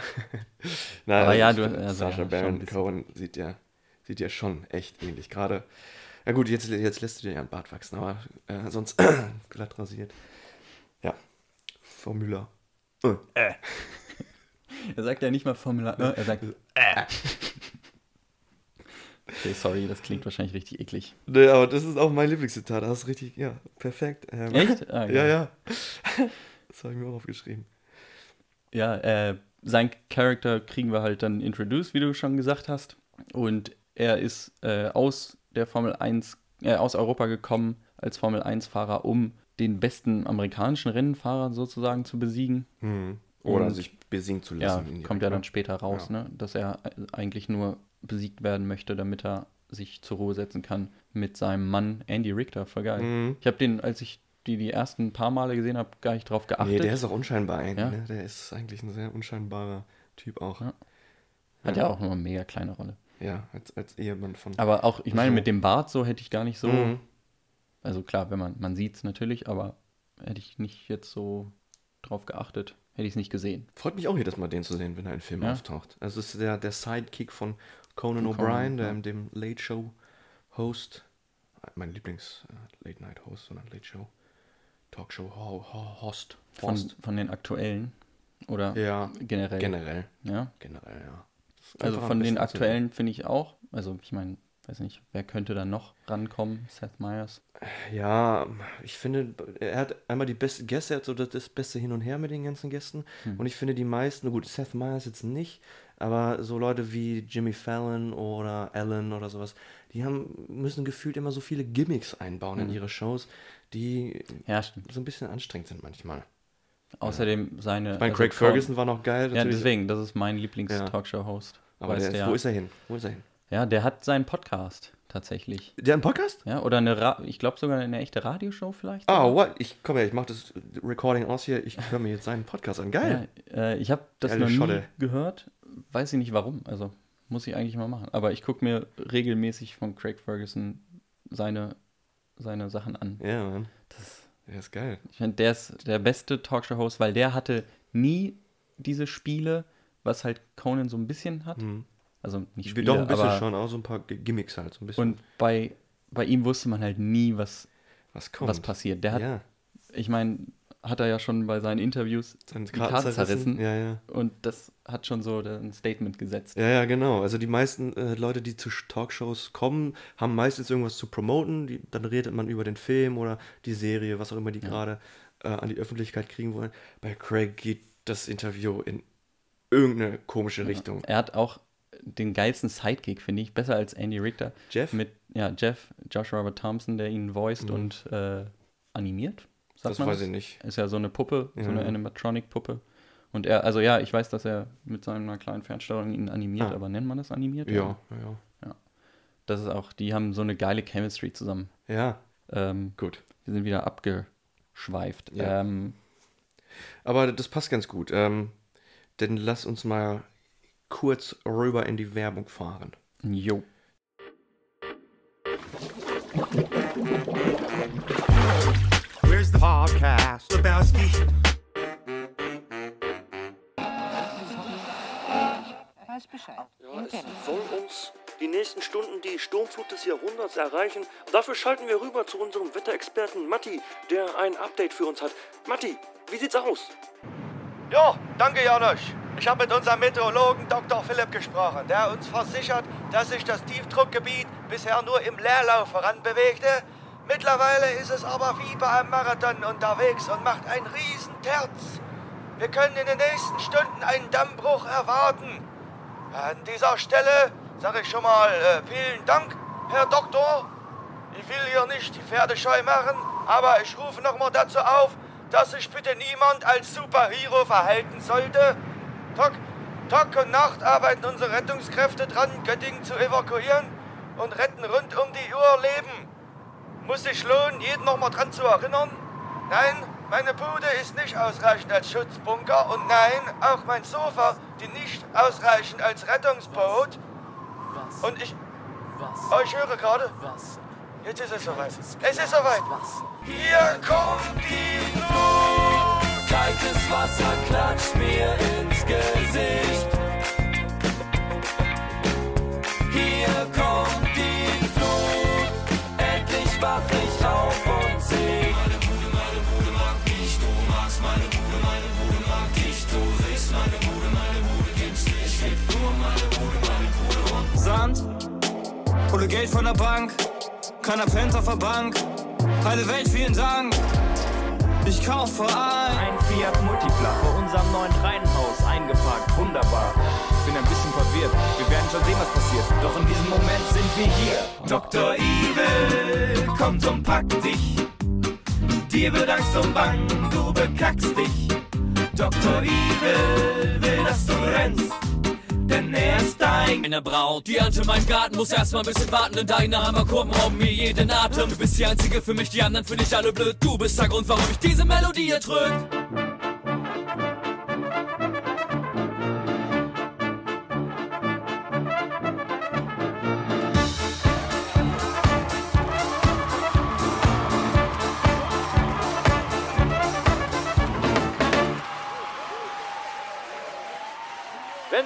Nein, Aber ja, ich du- also, Sacha ja, schon Baron. Cohen sieht ja, sieht ja schon echt ähnlich. Gerade, ja gut, jetzt, jetzt lässt du dir ja einen Bart wachsen, aber äh, sonst glatt rasiert. Ja. Formula. Äh. Er sagt ja nicht mal Formula, äh, er sagt äh. Okay, sorry, das klingt wahrscheinlich richtig eklig. Nee, aber das ist auch mein Lieblingszitat. Das hast du richtig, ja, perfekt. Ähm, Echt? Ah, ja, ja. Das habe ich mir auch aufgeschrieben. Ja, äh, sein Charakter kriegen wir halt dann introduced, wie du schon gesagt hast. Und er ist äh, aus der Formel 1, äh, aus Europa gekommen als Formel 1-Fahrer, um den besten amerikanischen Rennfahrer sozusagen zu besiegen. Oder Und- sich besiegen zu Ja, lassen. indirekt, kommt ja dann später raus, Ja. ne? dass er äh, eigentlich nur besiegt werden möchte, damit er sich zur Ruhe setzen kann mit seinem Mann Andy Richter. Voll geil. Mhm. Ich habe den, als ich die die ersten paar Male gesehen habe, gar nicht drauf geachtet. Nee, der ist auch unscheinbar eigentlich. Ja. Ne? Der ist eigentlich ein sehr unscheinbarer Typ auch. Ja. Hat ja auch nur eine mega kleine Rolle. Ja, als, als Ehemann von. Aber auch, ich meine, mit dem Bart so hätte ich gar nicht so. Mhm. Also klar, wenn man, man sieht es natürlich, aber hätte ich nicht jetzt so drauf geachtet, hätte ich es nicht gesehen. Freut mich auch jedes Mal, den zu sehen, wenn er in Film Ja. auftaucht. Also es ist der, der Sidekick von Conan O'Brien, ja. dem Late Show Host, mein Lieblings äh, Late Night Host, sondern Late Show Talkshow ho ho Host. Von, von den aktuellen oder Ja, generell. generell. Ja. Generell, ja. Also von den aktuellen finde ich auch. Also ich meine, weiß nicht, wer könnte da noch rankommen? Seth Meyers. Ja, ich finde, er hat einmal die besten Gäste, er hat so das, das beste Hin und Her mit den ganzen Gästen. Hm. Und ich finde die meisten, gut, Seth Meyers jetzt nicht, aber so Leute wie Jimmy Fallon oder Alan oder sowas, die haben, müssen gefühlt immer so viele Gimmicks einbauen Hm. in ihre Shows, die Ja, so ein bisschen anstrengend sind manchmal. Außerdem seine. Ich meine, also Craig Ferguson war noch geil. Ja, natürlich, deswegen, das ist mein Ja. Lieblings-Talkshow-Host. Aber Weißt der ist, ja. wo ist er hin? Wo ist er hin? Ja, der hat seinen Podcast tatsächlich. Der hat einen Podcast? Ja, oder eine, Ra ich glaube sogar eine echte Radioshow vielleicht. Ah, sogar. what? Ich komm her, ich mach das Recording aus hier. Ich höre mir jetzt seinen Podcast an. Geil. Ja, äh, ich habe das Geile noch nie Scholle. gehört. Weiß ich nicht warum. Also muss ich eigentlich mal machen. Aber ich gucke mir regelmäßig von Craig Ferguson seine, seine Sachen an. Ja, Mann. Das, Der ist geil. ich finde, der ist der beste Talkshow-Host, weil der hatte nie diese Spiele, was halt Conan so ein bisschen hat. Also nicht Spiele, Doch ein bisschen aber schon, auch so ein paar Gimmicks halt. So ein bisschen. und bei, bei ihm wusste man halt nie, was, was kommt? was passiert. Der hat, ja. ich meine, hat er ja schon bei seinen Interviews Seine die Karten zerrissen. Ja, ja. Und das hat schon so ein Statement gesetzt. Ja, ja, genau. Also die meisten äh, Leute, die zu Talkshows kommen, haben meistens irgendwas zu promoten. Die, dann redet man über den Film oder die Serie, was auch immer die gerade äh, an die Öffentlichkeit kriegen wollen. Bei Craig geht das Interview in irgendeine komische Richtung. Er hat auch den geilsten Sidekick, finde ich, besser als Andy Richter. Jeff? Mit, ja, Jeff, Josh Robert Thompson, der ihn voiced und äh, animiert. Sagt Das weiß ich nicht. Ist ja so eine Puppe, so Ja. eine Animatronic-Puppe. Und er, also ja, ich weiß, dass er mit seiner kleinen Fernsteuerung ihn animiert, Ah. aber nennt man das animiert? Ja, ja, ja. Das ist auch, die haben so eine geile Chemistry zusammen. Ja, Ähm, gut. wir sind wieder abgeschweift. Ja. Ähm, Aber das passt ganz gut. Ähm, denn lass uns mal kurz rüber in die Werbung fahren. jo. Where's the podcast? Lebowski. Weiß Bescheid. Ja, es soll uns die nächsten Stunden die Sturmflut des Jahrhunderts erreichen. Dafür schalten wir rüber zu unserem Wetterexperten Matti, der ein Update für uns hat. Matti, wie sieht's aus? Ja, danke Janosch. Ich habe mit unserem Meteorologen Dr. Philipp gesprochen, der uns versichert, dass sich das Tiefdruckgebiet bisher nur im Leerlauf voranbewegte. Mittlerweile ist es aber wie bei einem Marathon unterwegs und macht einen riesen Terz. Wir können in den nächsten Stunden einen Dammbruch erwarten. An dieser Stelle sage ich schon mal äh, vielen Dank, Herr Doktor. Ich will hier nicht die Pferde scheu machen, aber ich rufe nochmal dazu auf, dass sich bitte niemand als Superhero verhalten sollte. Tag, Tag und Nacht arbeiten unsere Rettungskräfte dran, Göttingen zu evakuieren und retten rund um die Uhr Leben. Muss sich lohnen, jeden nochmal dran zu erinnern. Nein, meine Bude ist nicht ausreichend als Schutzbunker und nein, auch mein Sofa, die nicht ausreichend als Rettungsboot. Und ich. Oh, ich höre gerade. Jetzt ist es soweit. Es ist soweit. Hier kommt Wasser klatscht mir ins Gesicht. Hier kommt die Flut. Endlich wach ich auf und seh. Meine Bude, meine Bude mag mich, du magst meine Bude, meine Bude mag dich, du siehst meine Bude, meine Bude gibt's nicht, gibt nur meine Bude, meine Bude und Sand oder Geld von der Bank, keiner pennt auf der Bank. Heile Welt, vielen Dank. Ich kaufe ein. Ein Fiat Multipla vor unserem neuen Reihenhaus eingeparkt. Wunderbar. Bin ein bisschen verwirrt. Wir werden schon sehen, was passiert. Doch in diesem Moment sind wir hier. Dr. Evil kommt und packt dich. Dir wird Angst und Bang, du bekackst dich. Dr. Evil will, dass du rennst, denn er ist dein. Eine Braut, die ernte meinen Garten, muss erstmal ein bisschen warten, denn deine Hammerkurven rauben mir jeden Atem. Du bist die einzige für mich, die anderen finde ich alle blöd. Du bist der Grund, warum ich diese Melodie hier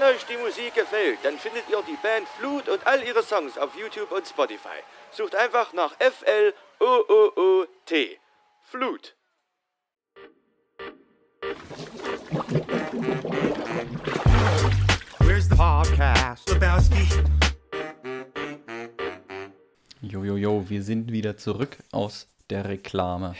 euch die Musik gefällt, dann findet ihr die Band Flut und all ihre Songs auf YouTube und Spotify. Sucht einfach nach F-L-O-O-O-T. Flut. Where's the podcast? Lebowski. Jojojo, wir sind wieder zurück aus der Reklame.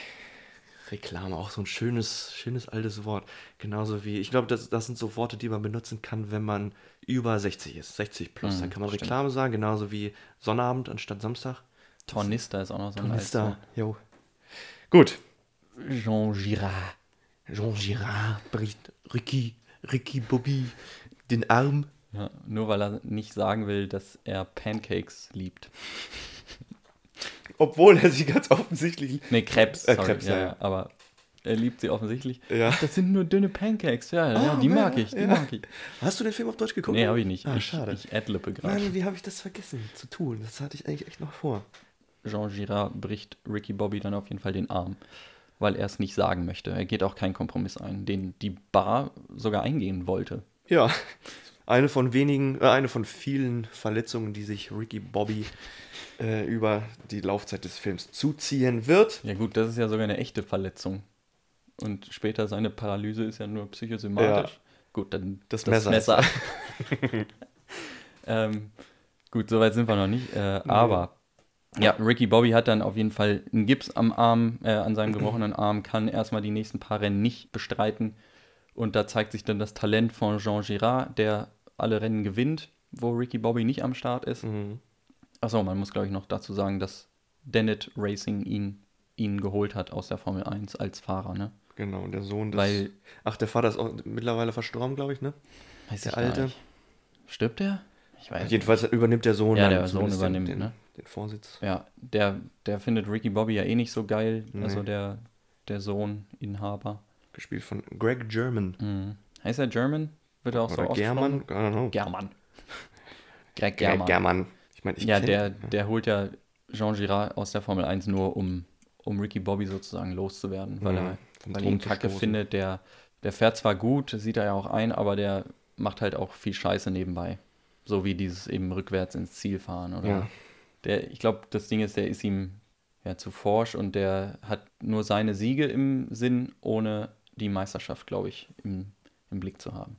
Reklame, auch so ein schönes, schönes altes Wort. Genauso wie, ich glaube, das, das sind so Worte, die man benutzen kann, wenn man über 60 ist, 60 plus. Mhm, Dann kann man stimmt. Reklame sagen, genauso wie Sonnabend anstatt Samstag. Tornister ist auch noch so ein Tornister, jo. Gut. Jean Girard. Jean Girard bricht Ricky, Ricky Bobby den Arm. Ja, nur weil er nicht sagen will, dass er Pancakes liebt. Obwohl er sie ganz offensichtlich. Nee, Krebs. Äh, sorry, Krebs, ja, ja. Aber er liebt sie offensichtlich. Ja. Das sind nur dünne Pancakes. Ja, ja, Ah, die ja, mag ich, die ja. mag ich. Hast du den Film auf Deutsch geguckt? Nee, habe ich nicht. Ah, ich, schade. ich adlippe gerade. Mann, wie habe ich das vergessen zu tun? Das hatte ich eigentlich echt noch vor. Jean Girard bricht Ricky Bobby dann auf jeden Fall den Arm, weil er es nicht sagen möchte. Er geht auch keinen Kompromiss ein, den die Bar sogar eingehen wollte. Ja, eine von wenigen, äh, eine von vielen Verletzungen, die sich Ricky Bobby äh, über die Laufzeit des Films zuziehen wird. Ja gut, das ist ja sogar eine echte Verletzung. Und später seine Paralyse ist ja nur psychosomatisch. Ja. Gut, dann Das das Messer Messer. ähm, gut, soweit sind wir noch nicht. Äh, aber ja, Ricky Bobby hat dann auf jeden Fall einen Gips am Arm, äh, an seinem gebrochenen Arm, kann erstmal die nächsten paar Rennen nicht bestreiten. Und da zeigt sich dann das Talent von Jean Girard, der alle Rennen gewinnt, wo Ricky Bobby nicht am Start ist. Mhm. Achso, man muss, glaube ich, noch dazu sagen, dass Dennett Racing ihn, ihn geholt hat aus der Formel 1 als Fahrer, ne? Genau, und der Sohn des. Weil- ach, der Vater ist auch mittlerweile verstorben, glaube ich, ne? Weiß Der ich Alte. nicht. Stirbt er? Ich weiß. Jedenfalls übernimmt der Sohn Ja, der Sohn übernimmt, den, ne? den Vorsitz. Ja, der, der findet Ricky Bobby ja eh nicht so geil. Nee. Also der, der Sohn, Inhaber. Gespielt von Greg German. Mhm. Heißt er German? Wird er auch so Oder German? I don't know. German. Greg Greg German. Ich meine, ich ja, kenn- der, der holt ja Jean Girard aus der Formel 1 nur, um, um Ricky Bobby sozusagen loszuwerden, weil Mhm, er weil ihn kacke findet. Der, der fährt zwar gut, sieht er ja auch ein, aber der macht halt auch viel Scheiße nebenbei. So wie dieses eben rückwärts ins Ziel fahren. Oder Ja. der, ich glaube, das Ding ist, der ist ihm ja zu forsch und der hat nur seine Siege im Sinn, ohne die Meisterschaft, glaube ich, im, im Blick zu haben.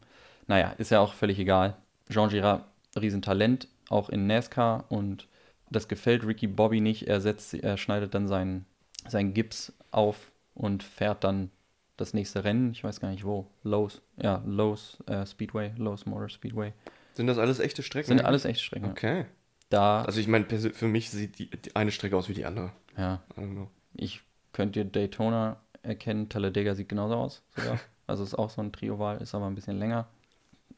Naja, ist ja auch völlig egal. Jean Girard, Riesentalent, auch in NASCAR und das gefällt Ricky Bobby nicht. Er, setzt, er schneidet dann seinen, seinen Gips auf und fährt dann das nächste Rennen. Ich weiß gar nicht wo. Lowe's, ja, Lowe's äh, Speedway, Lowe's Motor Speedway. Sind das alles echte Strecken? Sind alles echte Strecken. Okay. Da, Also ich meine, für mich sieht die, die eine Strecke aus wie die andere. ja, ich könnte Daytona erkennen. Talladega sieht genauso aus sogar. Also ist auch so ein Trioval, ist aber ein bisschen länger.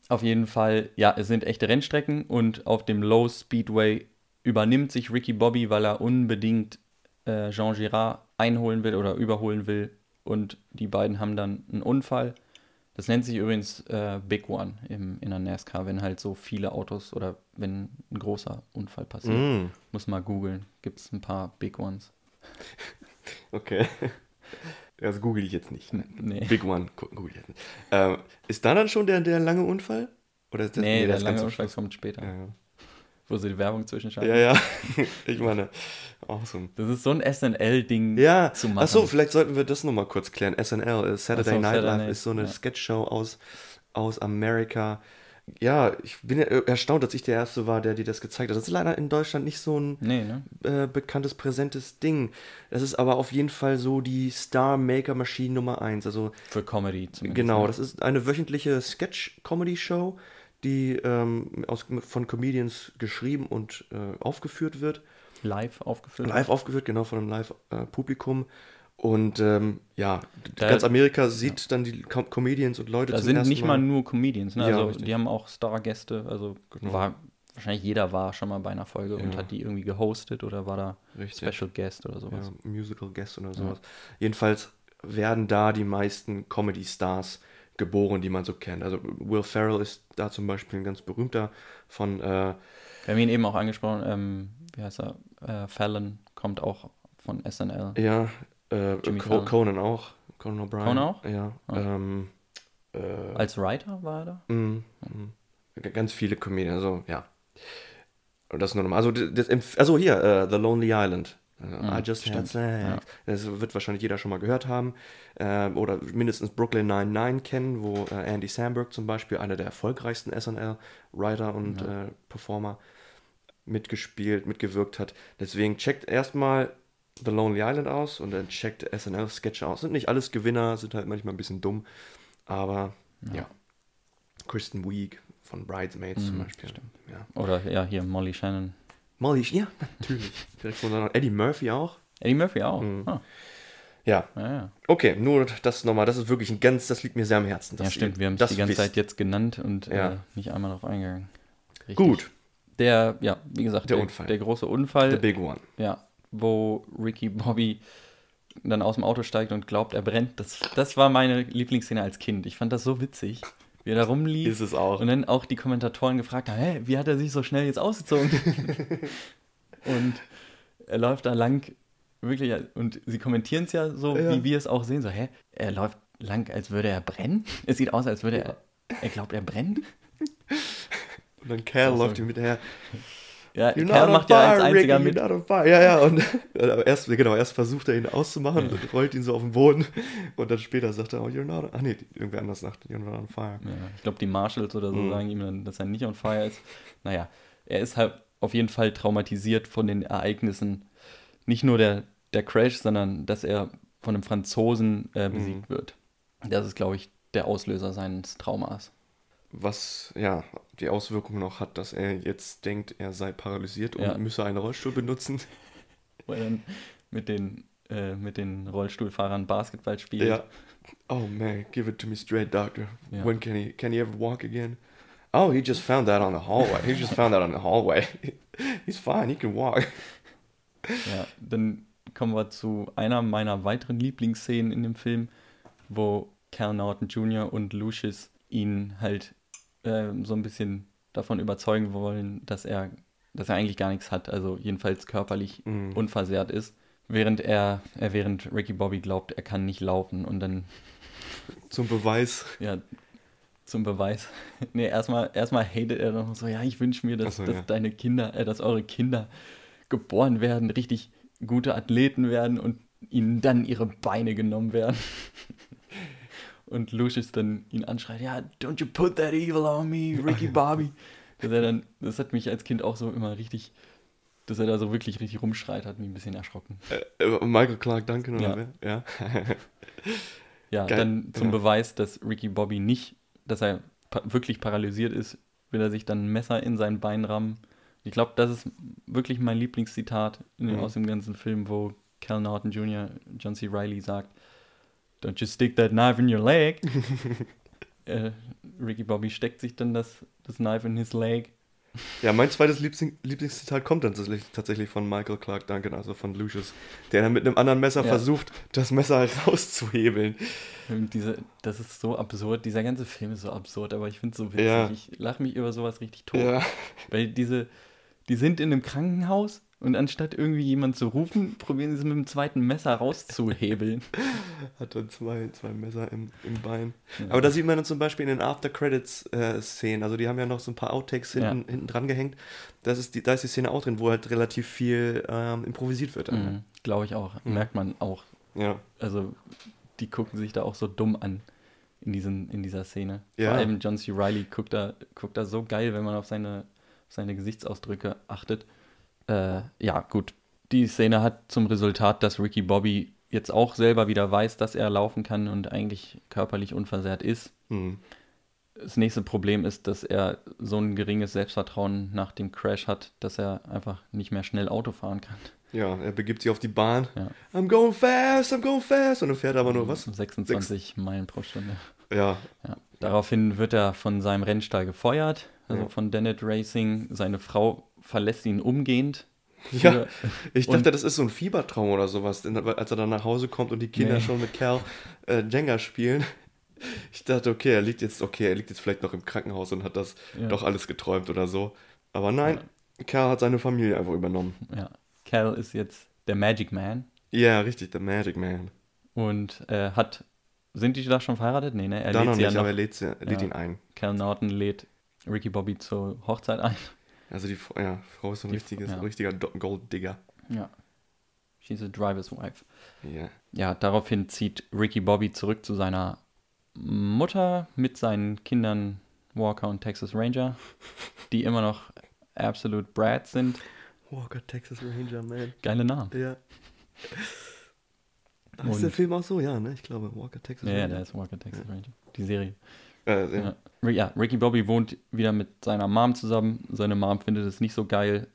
Auf jeden Fall, ja, es sind echte Rennstrecken und auf dem Low Speedway übernimmt sich Ricky Bobby, weil er unbedingt äh, Jean Girard einholen will oder überholen will. Und die beiden haben dann einen Unfall. Das nennt sich übrigens äh, Big One im, in der NASCAR, wenn halt so viele Autos oder wenn ein großer Unfall passiert. Mm. Muss mal googeln. Gibt es ein paar Big Ones. Okay. Das google ich jetzt nicht. Nee. Big One, google ich jetzt nicht. Ähm, ist da dann schon der, der lange Unfall? Oder ist das, nee, der das lange Unfall kommt später. Ja, ja. Wo sie die Werbung zwischenschalten. ja, ja. ich meine, awesome. Das ist so ein SNL-Ding Ja, zu machen. achso, vielleicht sollten wir das nochmal kurz klären. SNL, äh, Saturday so, Night Live, ist so eine ja. Sketchshow aus, aus Amerika. Ja, ich bin äh, erstaunt, dass ich der Erste war, der dir das gezeigt hat. Das ist leider in Deutschland nicht so ein Nee, ne? äh, bekanntes, präsentes Ding. Das ist aber auf jeden Fall so die Star-Maker-Maschine Nummer eins. Also Für Comedy zumindest. Genau, ne? das ist eine wöchentliche Sketch-Comedy-Show, die ähm, aus, von Comedians geschrieben und äh, aufgeführt wird. Live aufgeführt. Live aufgeführt, genau, von einem Live-Publikum. Und ähm, ja, Da- ganz Amerika sieht dann die Com Comedians und Leute Da sind nicht mal nur Comedians, ne? Ja, Also richtig. die haben auch Stargäste. Also Genau. war wahrscheinlich jeder war schon mal bei einer Folge und Ja. hat die irgendwie gehostet oder war da Richtig. Special Guest oder sowas. ja, Musical Guest oder sowas. Jedenfalls werden da die meisten Comedy-Stars geboren, die man so kennt. Also Will Ferrell ist da zum Beispiel ein ganz berühmter von äh, Wir haben ihn eben auch angesprochen, ähm, wie heißt er? Äh, Fallon kommt auch von SNL. Ja, äh, Jimmy Co. Conan auch. Conan O'Brien. Conan auch? Ja. Ah. Ähm, äh, Als Writer war er da? mm, mm. G- ganz viele Comedien, also ja. Das nur nochmal. Also, das, also hier, äh, The Lonely Island. Äh, I just had stimmt. sex. Ja. Das wird wahrscheinlich jeder schon mal gehört haben. Äh, oder mindestens Brooklyn 99 kennen, wo äh, Andy Samberg zum Beispiel, einer der erfolgreichsten SNL-Writer und äh, Performer, mitgespielt, mitgewirkt hat. Deswegen checkt erstmal The Lonely Island aus und dann checkt SNL-Sketche aus. Sind nicht alles Gewinner, sind halt manchmal ein bisschen dumm. Aber ja. Kristen Wiig von Bridesmaids zum Beispiel. Ja. Oder ja, hier Molly Shannon. Molly, ja, natürlich. Direkt von Eddie Murphy auch. Eddie Murphy auch. Mhm. Ah, Ja, ja, ja. okay, nur das nochmal. Das ist wirklich ein ganz, das liegt mir sehr am Herzen. ja, stimmt. Wir haben es das die ganze wisst. Zeit jetzt genannt und Ja. äh, nicht einmal darauf eingegangen. Richtig. Gut, Der, ja, wie gesagt, Der der, Unfall. der große Unfall. the big one. Ja, wo Ricky Bobby dann aus dem Auto steigt und glaubt, er brennt. Das, das war meine Lieblingsszene als Kind. Ich fand das so witzig, wie er da rumlief. Ist es auch. Und dann auch die Kommentatoren gefragt haben, hä, wie hat er sich so schnell jetzt ausgezogen? und er läuft da lang, wirklich, und sie kommentieren es ja so, Ja. wie wir es auch sehen, so, hä, er läuft lang, als würde er brennen? Es sieht aus, als würde er, er glaubt, er brennt? Und dann so. läuft ihm hinterher. Ja, You're Kerl on macht ja als einziger Ricky, mit. you're not on fire. Ja, ja, und aber erst, genau, erst versucht er ihn auszumachen und rollt ihn so auf den Boden und dann später sagt er, oh, you're not, ach nee, irgendwer anders sagt, you're not on fire. Ja, ich glaube, die Marshalls oder so Mhm. sagen ihm dann, dass er nicht on fire ist. Naja, er ist halt auf jeden Fall traumatisiert von den Ereignissen. Nicht nur der, der Crash, sondern dass er von einem Franzosen äh, besiegt wird. Das ist, glaube ich, der Auslöser seines Traumas. Was ja die Auswirkung noch hat, dass er jetzt denkt, er sei paralysiert und Ja. müsse einen Rollstuhl benutzen. Wo er dann mit den, äh, mit den Rollstuhlfahrern Basketball spielt. Ja. Oh man, give it to me straight, doctor. Ja. When can he, can he ever walk again? Oh, he just found that on the hallway. He just found that on the hallway. He's fine, he can walk. Ja, dann kommen wir zu einer meiner weiteren Lieblingsszenen in dem Film, wo Cal Norton Jr. und Lucius ihn halt äh, so ein bisschen davon überzeugen wollen, dass er, dass er eigentlich gar nichts hat, also jedenfalls körperlich Mhm. unversehrt ist, während er, äh, während Ricky Bobby glaubt, er kann nicht laufen und dann Zum Beweis. ja, zum Beweis. nee, erstmal erstmal hatet er noch so, ja, ich wünsche mir, dass, so, dass ja. deine Kinder, äh, dass eure Kinder geboren werden, richtig gute Athleten werden und ihnen dann ihre Beine genommen werden. und Lucius dann ihn anschreit, ja, don't you put that evil on me, Ricky Bobby. dass er dann, das hat mich als Kind auch so immer richtig, dass er da so wirklich richtig rumschreit, hat mich ein bisschen erschrocken. Äh, äh, Michael Clark Duncan oder Ja. wer? Ja. Ja, Geil. dann zum Ja. Beweis, dass Ricky Bobby nicht, dass er pa wirklich paralysiert ist, will er sich dann ein Messer in sein Bein rammen. Ich glaube, das ist wirklich mein Lieblingszitat in, Mhm. aus dem ganzen Film, wo Cal Norton Jr. John C. Reilly sagt, Don't you stick that knife in your leg. äh, Ricky Bobby steckt sich dann das, das Knife in his leg. Ja, mein zweites Lieblings Lieblingszitat kommt dann tatsächlich, von Michael Clark Duncan, also von Lucius, der dann mit einem anderen Messer Ja. versucht, das Messer rauszuhebeln. Diese, das ist so absurd, dieser ganze Film ist so absurd, aber ich finde es so witzig. Ja. Ich lache mich über sowas richtig tot. Ja. Weil diese, die sind in einem Krankenhaus und anstatt irgendwie jemand zu rufen, probieren sie es mit dem zweiten Messer rauszuhebeln. Hat dann zwei, zwei Messer im, im Bein. Ja. Aber da sieht man dann zum Beispiel in den After-Credits-Szenen, also die haben ja noch so ein paar Outtakes hinten, hinten dran gehängt. Das ist die, da ist die Szene auch drin, wo halt relativ viel ähm, improvisiert wird. dann, ne? Mhm, Glaube ich auch. Mhm. Merkt man auch. Ja. Also, die gucken sich da auch so dumm an in, diesen, in dieser Szene. Ja. Vor allem John C. Reilly guckt da, guckt da so geil, wenn man auf seine, auf seine Gesichtsausdrücke achtet. Äh, ja, gut. Die Szene hat zum Resultat, dass Ricky Bobby jetzt auch selber wieder weiß, dass er laufen kann und eigentlich körperlich unversehrt ist. Mhm. Das nächste Problem ist, dass er so ein geringes Selbstvertrauen nach dem Crash hat, dass er einfach nicht mehr schnell Auto fahren kann. Ja, er begibt sich auf die Bahn. Ja. I'm going fast, I'm going fast. Und dann fährt er aber nur was? 26 Meilen pro Stunde. Ja. ja. Daraufhin wird er von seinem Rennstall gefeuert, also Ja. von Dennett Racing. Seine Frau verlässt ihn umgehend. Ja, ich dachte, das ist so ein Fiebertraum oder sowas, als er dann nach Hause kommt und die Kinder Nee. schon mit Cal äh, Jenga spielen. Ich dachte, okay, er liegt jetzt, okay, er liegt jetzt vielleicht noch im Krankenhaus und hat das Ja. doch alles geträumt oder so. Aber nein, Cal hat seine Familie einfach übernommen. Ja. Cal ist jetzt der Magic Man Ja, richtig, der Magic Man. und äh, hat. Sind die da schon verheiratet? Nee, ne? Er Da noch sie nicht, aber er lädt sie- lädt Ja. ihn ein. Cal Norton lädt Ricky Bobby zur Hochzeit ein. Also die ja, Frau ist so ein Die- richtiges, ja. richtiger Golddigger. Ja. She's a driver's wife. Ja. Ja, daraufhin zieht Ricky Bobby zurück zu seiner Mutter mit seinen Kindern Walker und Texas Ranger, die immer noch absolute Brads sind. Walker, Texas Ranger, man. Geile Namen. Ja. Ist der Film auch so, ja, ne? Ich glaube, Walker, Texas Ja, ja, Ranger. der ist Walker Texas Ranger. Die Serie. Äh, ja. Ja. Ri- ja, Ricky Bobby wohnt wieder mit seiner Mom zusammen. Seine Mom findet es nicht so geil,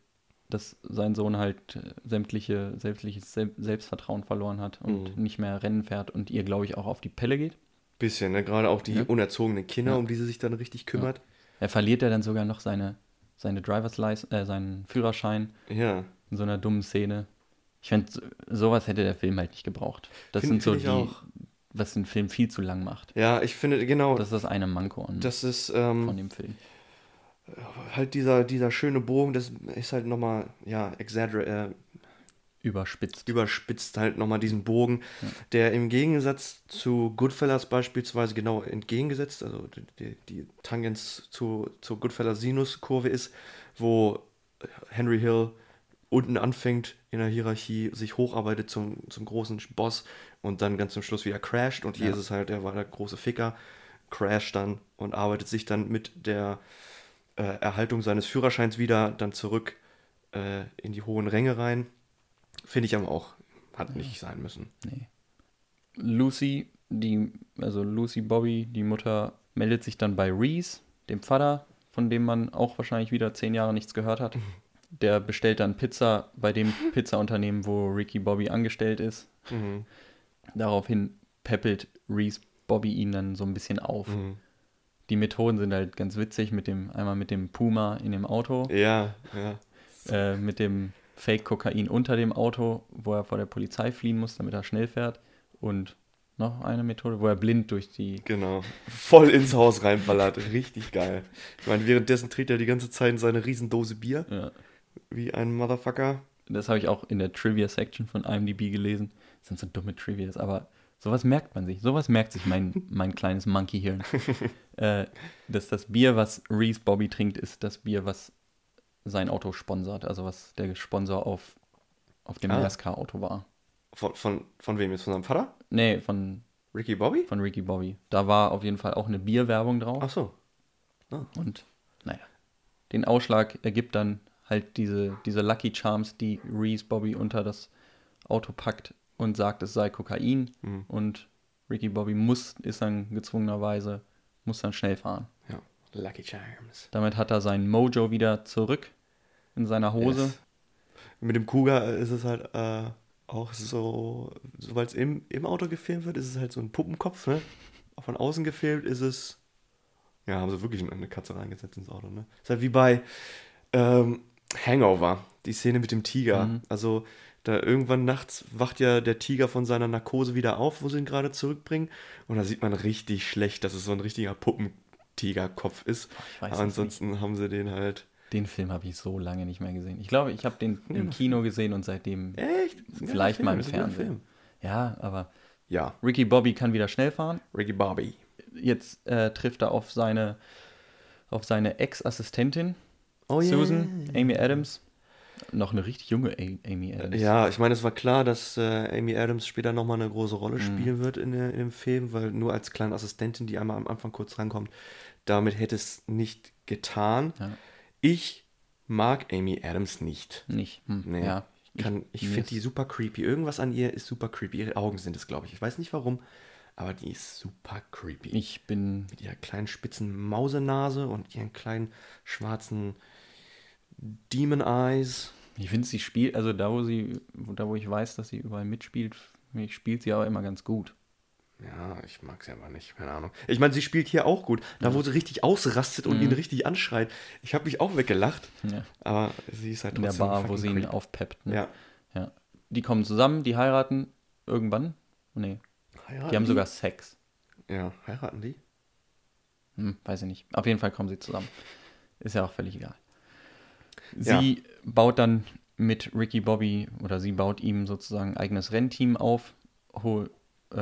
dass sein Sohn halt äh, sämtliche, sämtliches Sel Selbstvertrauen verloren hat und Mhm. nicht mehr Rennen fährt und ihr, glaube ich, auch auf die Pelle geht. Bisschen, ne? Gerade auch die Ja. unerzogenen Kinder, Ja. um die sie sich dann richtig kümmert. Er verliert ja dann sogar noch seine, seine Driver's äh, seinen Führerschein Ja. in so einer dummen Szene. Ich finde, sowas hätte der Film halt nicht gebraucht. Das Find- sind so die, auch. Was den Film viel zu lang macht. Ja, ich finde, genau. Das ist das eine Manko an, Das ist ähm, von dem Film. halt dieser, dieser schöne Bogen, das ist halt nochmal, ja, exagger äh, Überspitzt. überspitzt halt nochmal diesen Bogen, der im Gegensatz zu Goodfellas beispielsweise genau entgegengesetzt, also die, die Tangens zu, zur Goodfellas-Sinus-Kurve ist, wo Henry Hill unten anfängt in der Hierarchie, sich hocharbeitet zum, zum großen Boss und dann ganz zum Schluss wieder crasht. Und hier Ja. ist es halt, der war der große Ficker, crasht dann und arbeitet sich dann mit der äh, Erhaltung seines Führerscheins wieder dann zurück äh, in die hohen Ränge rein. Finde ich aber auch, hat nicht sein müssen. Nee. Lucy, die, also Lucy Bobby, die Mutter, meldet sich dann bei Reese, dem Vater, von dem man auch wahrscheinlich wieder zehn Jahre nichts gehört hat. Der bestellt dann Pizza bei dem Pizzaunternehmen, wo Ricky Bobby angestellt ist. Mhm. Daraufhin peppelt Reese Bobby ihn dann so ein bisschen auf. Mhm. die Methoden sind halt ganz witzig, mit dem, einmal mit dem Puma in dem Auto, Ja, ja. äh, mit dem Fake-Kokain unter dem Auto, wo er vor der Polizei fliehen muss, damit er schnell fährt. Und noch eine Methode, wo er blind durch die. Genau. Voll ins Haus reinballert. Richtig geil. Ich meine, währenddessen trägt er die ganze Zeit in seine Riesendose Bier. Ja. Wie ein Motherfucker. Das habe ich auch in der Trivia-Section von IMDb gelesen. Das sind so dumme Trivias, aber sowas merkt man sich. Sowas merkt sich mein, mein kleines Monkey-Hirn. äh, dass das Bier, was Reese Bobby trinkt, ist das Bier, was sein Auto sponsert. Also was der Sponsor auf, auf dem Ah. NASCAR-Auto war. Von, von, von wem jetzt? Von seinem Vater? Nee, von, Ricky Bobby? von Ricky Bobby. Da war auf jeden Fall auch eine Bierwerbung drauf. Ach so. Und naja, den Ausschlag ergibt dann halt diese, diese Lucky Charms, die Reese Bobby unter das Auto packt und sagt, es sei Kokain. Mhm. Und Ricky Bobby muss, ist dann gezwungenerweise, muss dann schnell fahren. Ja. Lucky Charms. Damit hat er sein Mojo wieder zurück in seiner Hose. Yes. Mit dem Kuga ist es halt äh, auch so, sobald es im, im Auto gefilmt wird, ist es halt so ein Puppenkopf, ne? Von außen gefilmt ist es, ja, haben sie wirklich eine Katze reingesetzt ins Auto, ne? Ist halt wie bei ähm, Hangover, die Szene mit dem Tiger. Mhm. Also da irgendwann nachts wacht ja der Tiger von seiner Narkose wieder auf, wo sie ihn gerade zurückbringen. Und da sieht man richtig schlecht, dass es so ein richtiger Puppentigerkopf ist. ich weiß Aber ansonsten haben sie den halt. Den Film habe ich so lange nicht mehr gesehen. Ich glaube, ich habe den im Kino gesehen und seitdem Echt? Vielleicht Film, mal im Fernsehen. Ja, aber Ja, Ricky Bobby kann wieder schnell fahren. Ricky Bobby. Jetzt äh, trifft er auf seine, auf seine Ex-Assistentin, Oh ja. Susan, Amy Adams. Noch eine richtig junge Amy Adams. Ja, ich meine, es war klar, dass äh, Amy Adams später nochmal eine große Mhm. Rolle spielen wird in, der- in dem Film, weil nur als kleine Assistentin, die einmal am Anfang kurz rankommt, damit hätte es nicht getan. Ja. Ich mag Amy Adams nicht. Nicht. Hm. Nee. Ja. Ich, kann- ich mir finde die super creepy. Irgendwas an ihr ist super creepy. Ihre Augen sind es, glaube ich. Ich weiß nicht warum, aber die ist super creepy. Ich bin. Mit ihrer kleinen spitzen Mausenase und ihren kleinen schwarzen Demon Eyes. Ich finde, sie spielt, also da, wo sie, da, wo ich weiß, dass sie überall mitspielt, spielt sie aber immer ganz gut. Ja, ich mag sie aber nicht, keine Ahnung. Ich meine, sie spielt hier auch gut. Da, wo sie richtig ausrastet und ihn richtig anschreit. Ich habe mich auch weggelacht. Mhm. Ja. Aber sie ist halt In der trotzdem Bar, wo sie ihn Creep. aufpeppt. Ne? Ja. ja. Die kommen zusammen, die heiraten irgendwann. Nee. Heiraten Die haben sogar Sex. Ja, heiraten die? Hm, weiß ich nicht. Auf jeden Fall kommen sie zusammen. Ist ja auch völlig egal. Ja. Sie baut dann mit Ricky Bobby oder sie baut ihm sozusagen ein eigenes Rennteam auf. Hol, äh,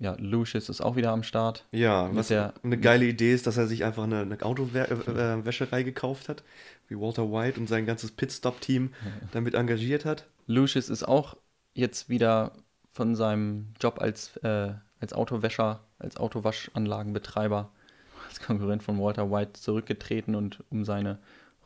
ja, Lucius ist auch wieder am Start. Ja, was der- eine geile Idee ist, dass er sich einfach eine, eine Autowäscherei gekauft hat, wie Walter White und sein ganzes Pitstop-Team damit engagiert hat. Lucius ist auch jetzt wieder von seinem Job als, äh, als Autowäscher, als Autowaschanlagenbetreiber, als Konkurrent von Walter White zurückgetreten und um seine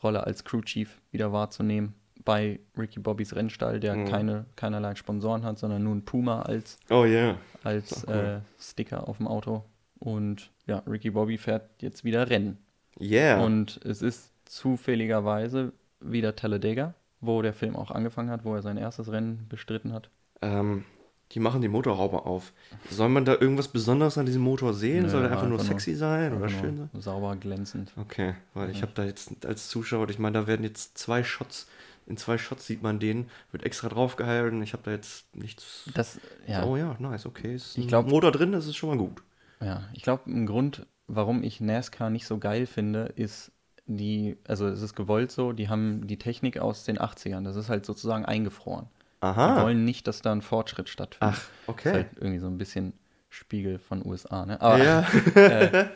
Rolle als Crew Chief wieder wahrzunehmen bei Ricky Bobbys Rennstall, der Mhm. keine, keinerlei Sponsoren hat, sondern nur ein Puma als, Oh ja. als cool. äh, Sticker auf dem Auto. Und ja, Ricky Bobby fährt jetzt wieder Rennen. Yeah. Und es ist zufälligerweise wieder Talladega, wo der Film auch angefangen hat, wo er sein erstes Rennen bestritten hat. Ähm, die machen die Motorhaube auf. Soll man da irgendwas Besonderes an diesem Motor sehen? Nö, Soll der einfach nur einfach nur- sexy sein oder schön sein? Sauber, glänzend. Okay, weil ich habe da jetzt als Zuschauer, ich meine, da werden jetzt zwei Shots, in zwei Shots sieht man den, wird extra draufgehalten. Ich habe da jetzt nichts. Das, ja, Oh ja, nice, okay. Ist Ich glaub- Motor drin, das ist schon mal gut. ja. Ich glaube, ein Grund, warum ich NASCAR nicht so geil finde, ist die, also es ist gewollt so, die haben die Technik aus den 80ern. Das ist halt sozusagen eingefroren. Die Aha. wollen nicht, dass da ein Fortschritt stattfindet. Ach, Ist okay. halt irgendwie so ein bisschen Spiegel von USA, ne? Aber ja. äh,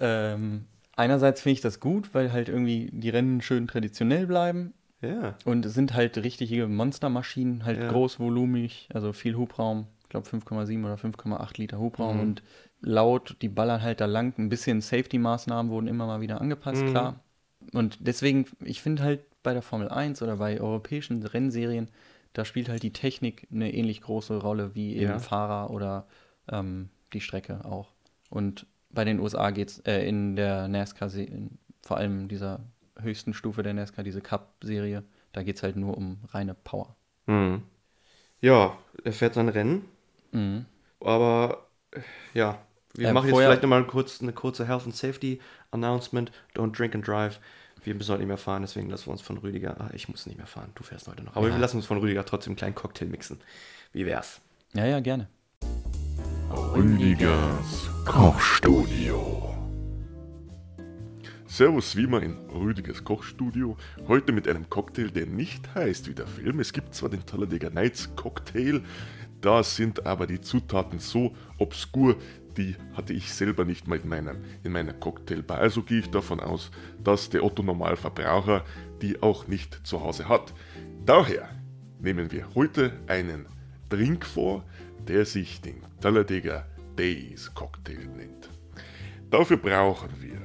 ähm, einerseits finde ich das gut, weil halt irgendwie die Rennen schön traditionell bleiben ja. und es sind halt richtige Monstermaschinen, halt Ja. großvolumig, also viel Hubraum, ich glaube 5,7 oder 5,8 Liter Hubraum Mhm. und laut, die ballern halt da lang. Ein bisschen Safety-Maßnahmen wurden immer mal wieder angepasst, Mhm. klar. Und deswegen, ich finde halt bei der Formel 1 oder bei europäischen Rennserien, da spielt halt die Technik eine ähnlich große Rolle wie eben Ja. Fahrer oder ähm, die Strecke auch. Und bei den USA geht's äh, in der NASCAR, in, vor allem dieser höchsten Stufe der NASCAR, diese Cup-Serie, da geht es halt nur um reine Power. Mhm. Ja, er fährt sein Rennen, Mhm. aber ja, Wir Äh, machen jetzt vielleicht nochmal kurz, eine kurze Health and Safety Announcement. Don't drink and drive. Wir müssen heute nicht mehr fahren, deswegen lassen wir uns von Rüdiger. Ah, ich muss nicht mehr fahren, du fährst heute noch. Aber Ja. wir lassen uns von Rüdiger trotzdem einen kleinen Cocktail mixen. Wie wär's? Ja, ja, gerne. Rüdigers Kochstudio. Servus wie immer in Rüdigers Kochstudio. Heute mit einem Cocktail, der nicht heißt wie der Film. Es gibt zwar den Talladega Nights Cocktail, da sind aber die Zutaten so obskur, die hatte ich selber nicht mal in, meinem, in meiner Cocktailbar. Also gehe ich davon aus, dass der Otto Normalverbraucher die auch nicht zu Hause hat. Daher nehmen wir heute einen Drink vor, der sich den Talladega Days Cocktail nennt. Dafür brauchen wir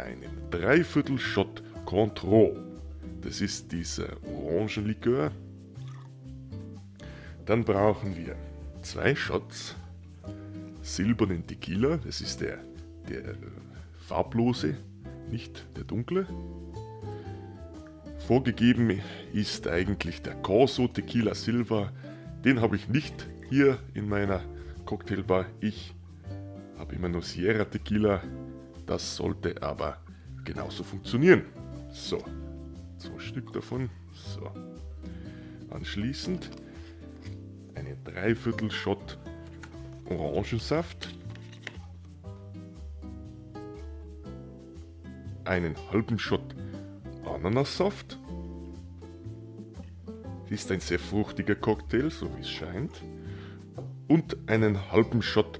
einen Dreiviertel Shot Cointreau. Das ist dieser Orangenlikör. Dann brauchen wir zwei Shots silbernen Tequila. Das ist der, der äh, farblose, nicht der dunkle. Vorgegeben ist eigentlich der Corso Tequila Silva. Den habe ich nicht hier in meiner Cocktailbar. Ich habe immer nur Sierra Tequila. Das sollte aber genauso funktionieren. So, zwei Stück davon. So. Anschließend eine Dreiviertel Shot Orangensaft. Einen halben Shot Ananassaft. Ist ein sehr fruchtiger Cocktail, so wie es scheint. Und einen halben Shot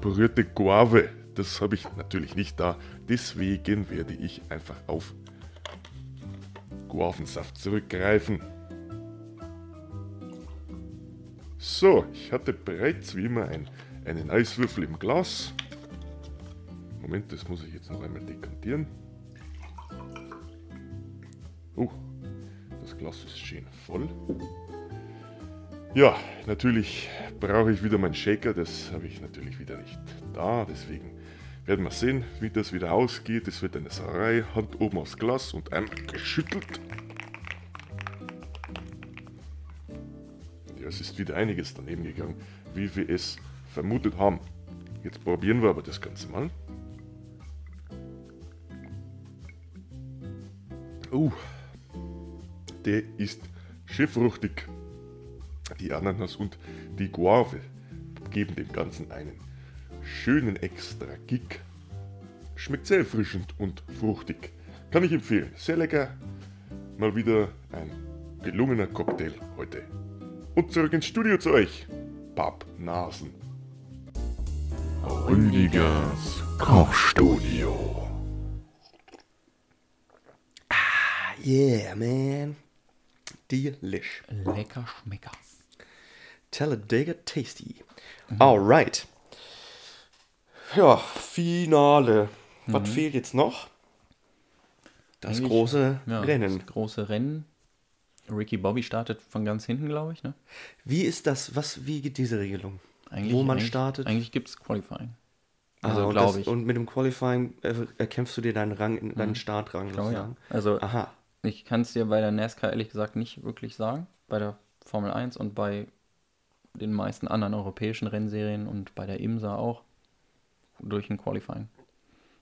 pürierte Guave. Das habe ich natürlich nicht da. Deswegen werde ich einfach auf Guavensaft zurückgreifen. So, ich hatte bereits wie immer ein, einen Eiswürfel im Glas. Moment, das muss ich jetzt noch einmal dekantieren. Oh, das Glas ist schön voll. Ja, natürlich brauche ich wieder meinen Shaker, das habe ich natürlich wieder nicht da, deswegen werden wir sehen, wie das wieder ausgeht. Es wird eine Sauerei, Hand oben aufs Glas und einmal geschüttelt. Es ist wieder einiges daneben gegangen, wie wir es vermutet haben. Jetzt probieren wir aber das Ganze mal. Uh, der ist schärfruchtig. Die Ananas und die Guave geben dem Ganzen einen schönen extra Kick. Schmeckt sehr erfrischend und fruchtig. Kann ich empfehlen. Sehr lecker. Mal wieder ein gelungener Cocktail heute. Und zurück ins Studio zu euch. Pappnasen. Rüdigers Kochstudio. Yeah, man. Delish. Lecker Schmecker. Talladega Tasty. Alright. Ja, Finale. Was Mhm. fehlt jetzt noch? Das Eigentlich- große ja, Rennen. Das große Rennen. Ricky Bobby startet von ganz hinten, glaube ich. Ne? Wie ist das? Was, wie geht diese Regelung? Eigentlich, Wo man eigentlich, startet? Eigentlich gibt es Qualifying. Ah, Also und glaube ich. Und mit dem Qualifying äh, erkämpfst du dir deinen Rang, in- deinen Mhm. Startrang Ich glaube, ja. Also Aha. ich kann es dir bei der NASCAR ehrlich gesagt nicht wirklich sagen. Bei der Formel 1 und bei den meisten anderen europäischen Rennserien und bei der IMSA auch durch ein Qualifying.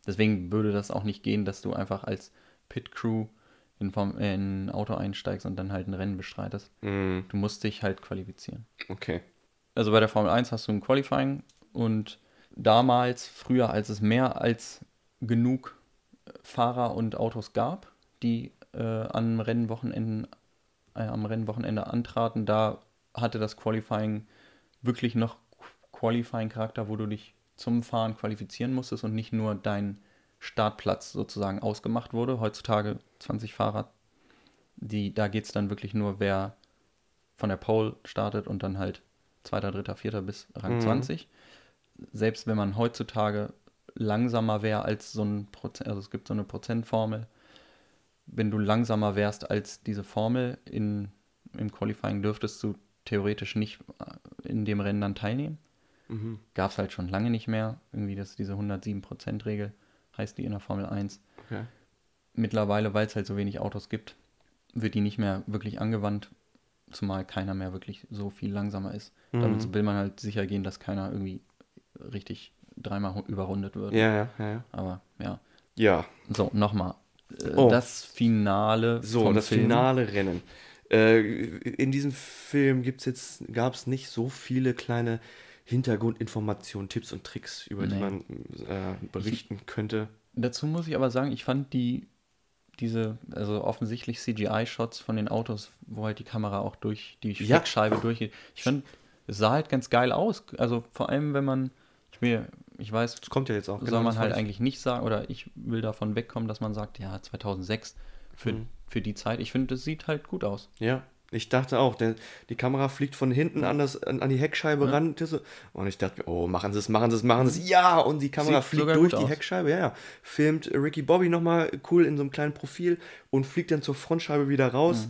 Deswegen würde das auch nicht gehen, dass du einfach als Pit Crew in, Form, äh, in ein Auto einsteigst und dann halt ein Rennen bestreitest. Mhm. Du musst dich halt qualifizieren. Okay. Also bei der Formel 1 hast du ein Qualifying und damals, früher, als es mehr als genug Fahrer und Autos gab, die äh, am Rennwochenenden, äh, am Rennwochenende antraten, da hatte das Qualifying wirklich noch Qualifying-Charakter, wo du dich zum Fahren qualifizieren musstest und nicht nur dein Startplatz sozusagen ausgemacht wurde. Heutzutage 20 Fahrer, die, da geht es dann wirklich nur, wer von der Pole startet und dann halt zweiter, dritter, vierter bis Rang Mhm. 20. Selbst wenn man heutzutage langsamer wäre als so ein Prozent, also es gibt so eine Prozentformel, wenn du langsamer wärst als diese Formel in, im Qualifying, dürftest du theoretisch nicht äh, in dem Rennen dann teilnehmen. Mhm. Gab es halt schon lange nicht mehr. Irgendwie das diese 107%-Regel heißt die in der Formel 1. Okay. Mittlerweile, weil es halt so wenig Autos gibt, wird die nicht mehr wirklich angewandt, zumal keiner mehr wirklich so viel langsamer ist. Mhm. Damit will man halt sicher gehen, dass keiner irgendwie richtig dreimal überrundet wird. Ja, ja, ja, ja. Aber ja. Ja, So, nochmal. Äh, Oh. Das Finale so, das Film. finale Rennen. Äh, in diesem Film gibt's jetzt, gab es nicht so viele kleine Hintergrundinformationen, Tipps und Tricks, über die Nee. man äh, berichten könnte. Dazu muss ich aber sagen, ich fand die, diese, also offensichtlich CGI-Shots von den Autos, wo halt die Kamera auch durch die Ja. Heckscheibe durchgeht. Ich fand, es sah halt ganz geil aus. Also vor allem, wenn man, ich mir, ich weiß, Das kommt ja jetzt auch. soll genau, man halt ich- eigentlich nicht sagen, oder ich will davon wegkommen, dass man sagt, ja, 2006 für, Mhm. für die Zeit. Ich finde, das sieht halt gut aus. Ja, ich dachte auch, der, die Kamera fliegt von hinten an, das, an, an die Heckscheibe Ja. ran. so- Und ich dachte, oh, machen sie es, machen sie es, machen sie es. Ja, und die Kamera Sieht fliegt durch die aus. Heckscheibe. Ja, ja. Filmt Ricky Bobby nochmal cool in so einem kleinen Profil und fliegt dann zur Frontscheibe wieder raus.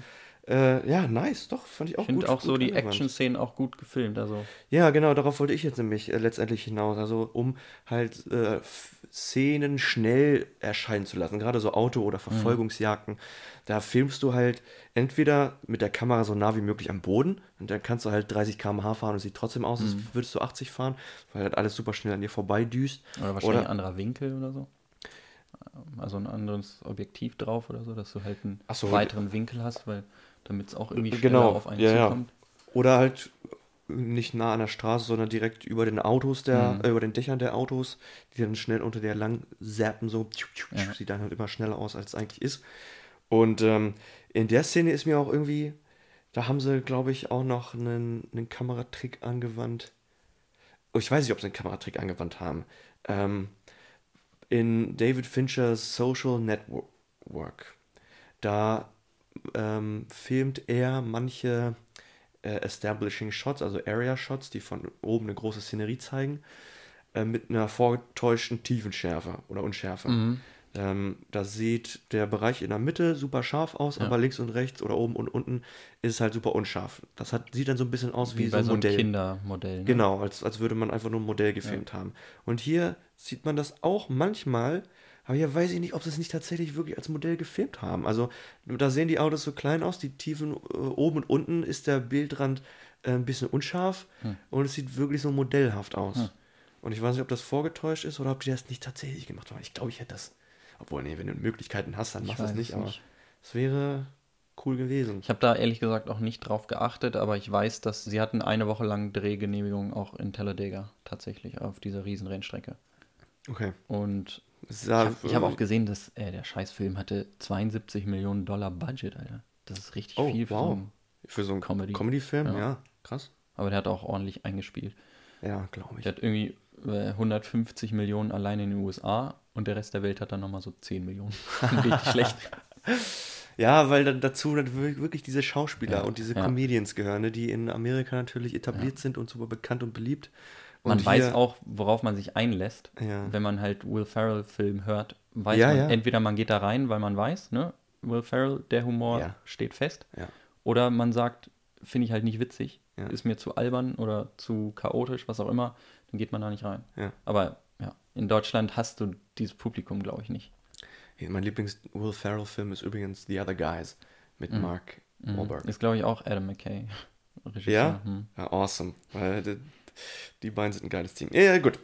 Äh, ja, nice, doch, fand ich auch Ich finde gut. auch so gut die angewandt. Action-Szenen auch gut gefilmt. Also Ja, genau, darauf wollte ich jetzt nämlich äh, letztendlich hinaus. Also, um halt äh, Szenen schnell erscheinen zu lassen, gerade so Auto- oder Verfolgungsjagden, da filmst du halt entweder mit der Kamera so nah wie möglich am Boden und dann kannst du halt 30 km/h fahren und sieht trotzdem aus, als würdest du 80 fahren, weil halt alles super schnell an dir vorbeidüst. Oder wahrscheinlich Oder- ein anderer Winkel oder so. Also ein anderes Objektiv drauf oder so, dass du halt einen so, weiteren Winkel hast, weil damit es auch irgendwie schneller Genau, auf einen ja, ja. zukommt. Oder halt nicht nah an der Straße, sondern direkt über den Autos der, Mhm. äh, über den Dächern der Autos, die dann schnell unter der lang zappen, so tschu, tschu, Ja. sieht dann halt immer schneller aus, als es eigentlich ist. Und ähm, in der Szene ist mir auch irgendwie, da haben sie, glaube ich, auch noch einen, einen Kameratrick angewandt. Oh, ich weiß nicht, ob sie einen Kameratrick angewandt haben. Ähm, in David Finchers Social Network, da ähm, filmt er manche äh, Establishing Shots, also Area Shots, die von oben eine große Szenerie zeigen, äh, mit einer vorgetäuschten Tiefenschärfe oder Unschärfe. Mhm. Ähm, da sieht der Bereich in der Mitte super scharf aus, Ja. aber links und rechts oder oben und unten ist es halt super unscharf. Das hat, sieht dann so ein bisschen aus wie, Wie so ein Modell. Kindermodell. Ne? Genau, als, als würde man einfach nur ein Modell gefilmt haben. Und hier sieht man das auch manchmal, aber hier weiß ich nicht, ob sie es nicht tatsächlich wirklich als Modell gefilmt haben. Also da sehen die Autos so klein aus, die Tiefen äh, oben und unten ist der Bildrand äh, ein bisschen unscharf Hm. und es sieht wirklich so modellhaft aus. Hm. Und ich weiß nicht, ob das vorgetäuscht ist oder ob die das nicht tatsächlich gemacht haben. Ich glaube, ich hätte das. Obwohl, nee, wenn du Möglichkeiten hast, dann mach das nicht, aber nicht. es wäre cool gewesen. Ich habe da ehrlich gesagt auch nicht drauf geachtet, aber ich weiß, dass sie hatten eine Woche lang Drehgenehmigung auch in Talladega tatsächlich auf dieser riesen Rennstrecke. Okay. Und ich habe hab auch gesehen, dass äh, der Scheißfilm hatte 72 Millionen Dollar Budget, Alter. Das ist richtig Oh, viel für wow. so einen Für so einen Comedy. Comedy-Film, Ja. ja, krass. Aber der hat auch ordentlich eingespielt. Ja, glaube ich. Der hat irgendwie äh, 150 Millionen allein in den USA und der Rest der Welt hat dann nochmal so 10 Millionen. Richtig schlecht. Ja, weil dann dazu dann wirklich diese Schauspieler Ja, und diese ja. Comedians gehören, ne, die in Amerika natürlich etabliert sind und super bekannt und beliebt. Man weiß hier- auch, worauf man sich einlässt. Ja. Wenn man halt Will Ferrell-Film hört, weiß Ja, man, ja. entweder man geht da rein, weil man weiß, ne, Will Ferrell, der Humor steht fest. Oder man sagt, finde ich halt nicht witzig, ist mir zu albern oder zu chaotisch, was auch immer, dann geht man da nicht rein. Aber ja, in Deutschland hast du dieses Publikum, glaube ich, nicht. Mein Lieblings-Will Ferrell-Film ist übrigens The Other Guys mit Mhm. Mark Mhm. Wahlberg. Ist, glaube ich, auch Adam McKay. Regisseur. Ja? Hm. Ja, awesome. Weil die, beiden sind ein geiles Team. Ja, ja, gut.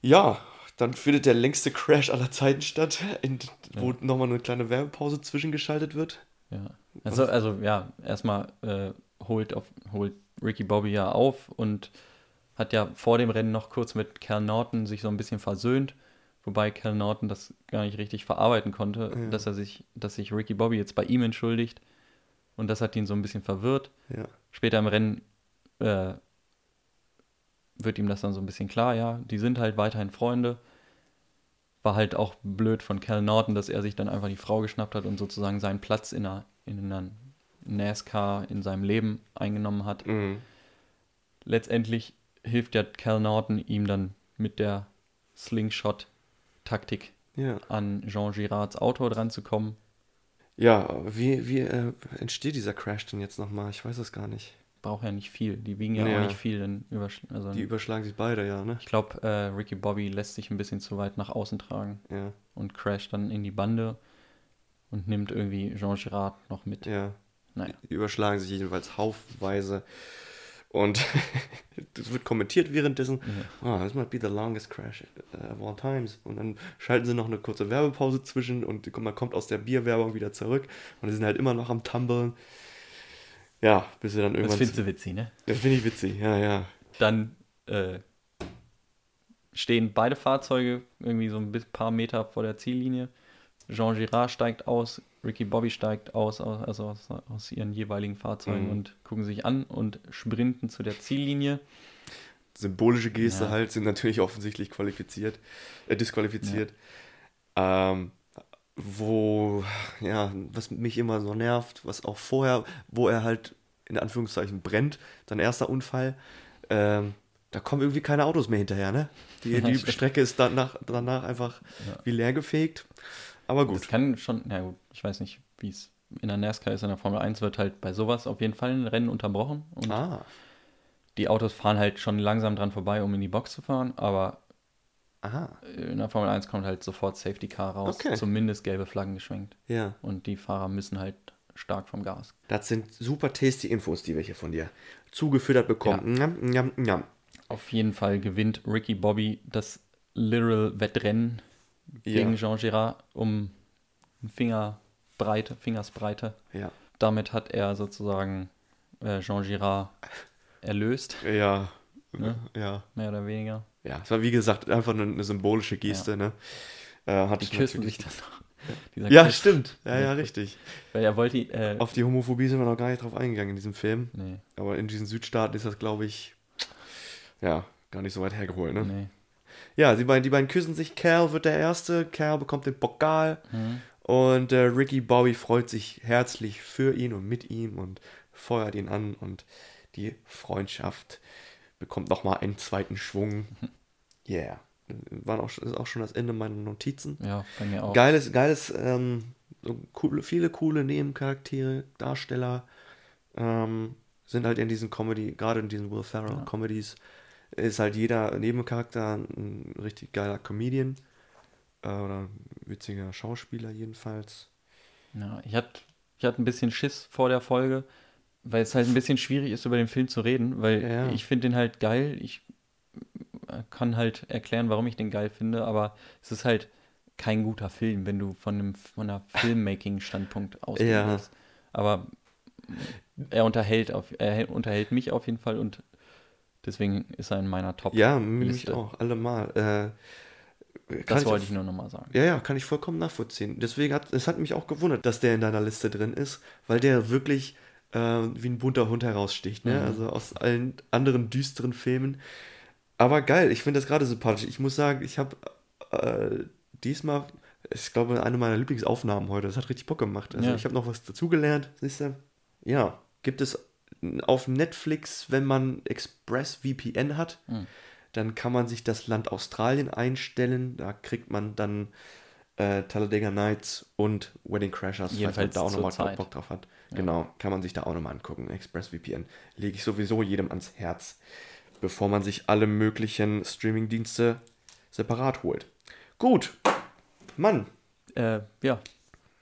Ja, dann findet der längste Crash aller Zeiten statt, in, wo nochmal eine kleine Werbepause zwischengeschaltet wird. Ja. Also, also ja, erstmal äh, holt, auf, holt Ricky Bobby ja auf und hat ja vor dem Rennen noch kurz mit Cal Norton sich so ein bisschen versöhnt, wobei Cal Norton das gar nicht richtig verarbeiten konnte, Ja. dass er sich, dass sich Ricky Bobby jetzt bei ihm entschuldigt. Und das hat ihn so ein bisschen verwirrt. Ja. Später im Rennen äh, wird ihm das dann so ein bisschen klar, ja, die sind halt weiterhin Freunde. War halt auch blöd von Cal Norton, dass er sich dann einfach die Frau geschnappt hat und sozusagen seinen Platz in einer, in einer NASCAR in seinem Leben eingenommen hat. Mhm. Letztendlich hilft ja Cal Norton ihm dann mit der Slingshot-Taktik Ja. an Jean Girards Auto dran zu kommen. Ja, wie, wie äh, entsteht dieser Crash denn jetzt nochmal? Ich weiß es gar nicht. Braucht ja nicht viel. Die wiegen ja, Ja. auch nicht viel. Dann übersch also Die überschlagen sich beide, ja, ne? Ich glaube, äh, Ricky Bobby lässt sich ein bisschen zu weit nach außen tragen Ja. und crasht dann in die Bande und nimmt irgendwie Jean Girard noch mit. Ja. Naja. Die überschlagen sich jedenfalls haufenweise. Und das wird kommentiert währenddessen. Ah, this might be the longest crash uh, of all times. Und dann schalten sie noch eine kurze Werbepause zwischen und man kommt aus der Bierwerbung wieder zurück. Und sie sind halt immer noch am Tumblen. Ja, bis sie dann Das irgendwann. findest du witzig, ne? das finde ich witzig, ja, ja. Dann äh, stehen beide Fahrzeuge irgendwie so ein paar Meter vor der Ziellinie. Jean Girard steigt aus, Ricky Bobby steigt aus, also aus, aus ihren jeweiligen Fahrzeugen Mhm. und gucken sich an und sprinten zu der Ziellinie. Symbolische Geste Ja. halt sind natürlich offensichtlich qualifiziert, äh, disqualifiziert. Ähm, wo, ja, was mich immer so nervt, was auch vorher, wo er halt in Anführungszeichen brennt, sein erster Unfall, ähm, da kommen irgendwie keine Autos mehr hinterher, ne? Die, Ja, die. Strecke ist danach, danach einfach wie leer gefegt. Aber gut. Das kann schon, ja gut, ich weiß nicht, wie es in der NASCAR ist, in der Formel 1 wird halt bei sowas auf jeden Fall ein Rennen unterbrochen und Ah, die Autos fahren halt schon langsam dran vorbei, um in die Box zu fahren, aber aha, in der Formel 1 kommt halt sofort Safety Car raus, Okay. zumindest gelbe Flaggen geschwenkt. ja. Und die Fahrer müssen halt stark vom Gas. Das sind super tasty Infos, die wir hier von dir zugefüttert bekommen. Njam, njam, njam. Auf jeden Fall gewinnt Ricky Bobby das Literal Wettrennen gegen Ja. Jean Girard um Fingerbreite, Fingersbreite. Ja. Damit hat er sozusagen äh, Jean Girard erlöst, Ja. Ne? Ja. mehr oder weniger. Ja, es war wie gesagt einfach eine, eine symbolische Geste, ne? Äh, hat Die küssen sich dann noch. Ja, Kuss. stimmt. Ja, ja, richtig. Weil er wollte, äh, Auf die Homophobie sind wir noch gar nicht drauf eingegangen in diesem Film. nee, Aber in diesen Südstaaten ist das, glaube ich, ja, gar nicht so weit hergeholt, ne? nee. Ja, die beiden, die beiden küssen sich. Cal wird der Erste. Cal bekommt den Pokal. Mhm. Und äh, Ricky Bobby freut sich herzlich für ihn und mit ihm und feuert ihn an. Und die Freundschaft bekommt nochmal einen zweiten Schwung. Yeah. War auch, ist auch schon das Ende meiner Notizen. Ja, bei mir auch. Geiles, geiles, ähm, so coole, viele coole Nebencharaktere, Darsteller ähm, sind halt in diesen Comedy, gerade in diesen Will Ferrell Ja. Comedies, ist halt jeder Nebencharakter ein richtig geiler Comedian äh, oder ein witziger Schauspieler jedenfalls. Ja, ich hatte ich hatte ein bisschen Schiss vor der Folge, weil es halt ein bisschen schwierig ist, über den Film zu reden, weil Ja, ich finde den halt geil. Ich äh, kann halt erklären, warum ich den geil finde, aber es ist halt kein guter Film, wenn du von einem von einer Filmmaking-Standpunkt ausgehen Ja. Aber er unterhält auf, er unterhält mich auf jeden Fall und deswegen ist er in meiner Top. Ja, mich auch, allemal. Äh, Das wollte auch- ich nur nochmal sagen. Ja, ja, kann ich vollkommen nachvollziehen. Deswegen hat es hat mich auch gewundert, dass der in deiner Liste drin ist, weil der wirklich äh, wie ein bunter Hund heraussticht, ne? Mhm. Also aus allen anderen düsteren Filmen. Aber geil, ich finde das gerade sympathisch. Ich muss sagen, ich habe äh, diesmal, ich glaube, eine meiner Lieblingsaufnahmen heute. Das hat richtig Bock gemacht. Also Ja. ich habe noch was dazugelernt, siehst du? Ja, gibt es auf Netflix, wenn man ExpressVPN hat, Mhm. dann kann man sich das Land Australien einstellen. Da kriegt man dann äh, Talladega Nights und Wedding Crashers, falls man da auch nochmal Zeit. Bock drauf hat. Genau, kann man sich da auch nochmal angucken. ExpressVPN lege ich sowieso jedem ans Herz, bevor man sich alle möglichen Streamingdienste separat holt. Gut, Mann, Äh, ja,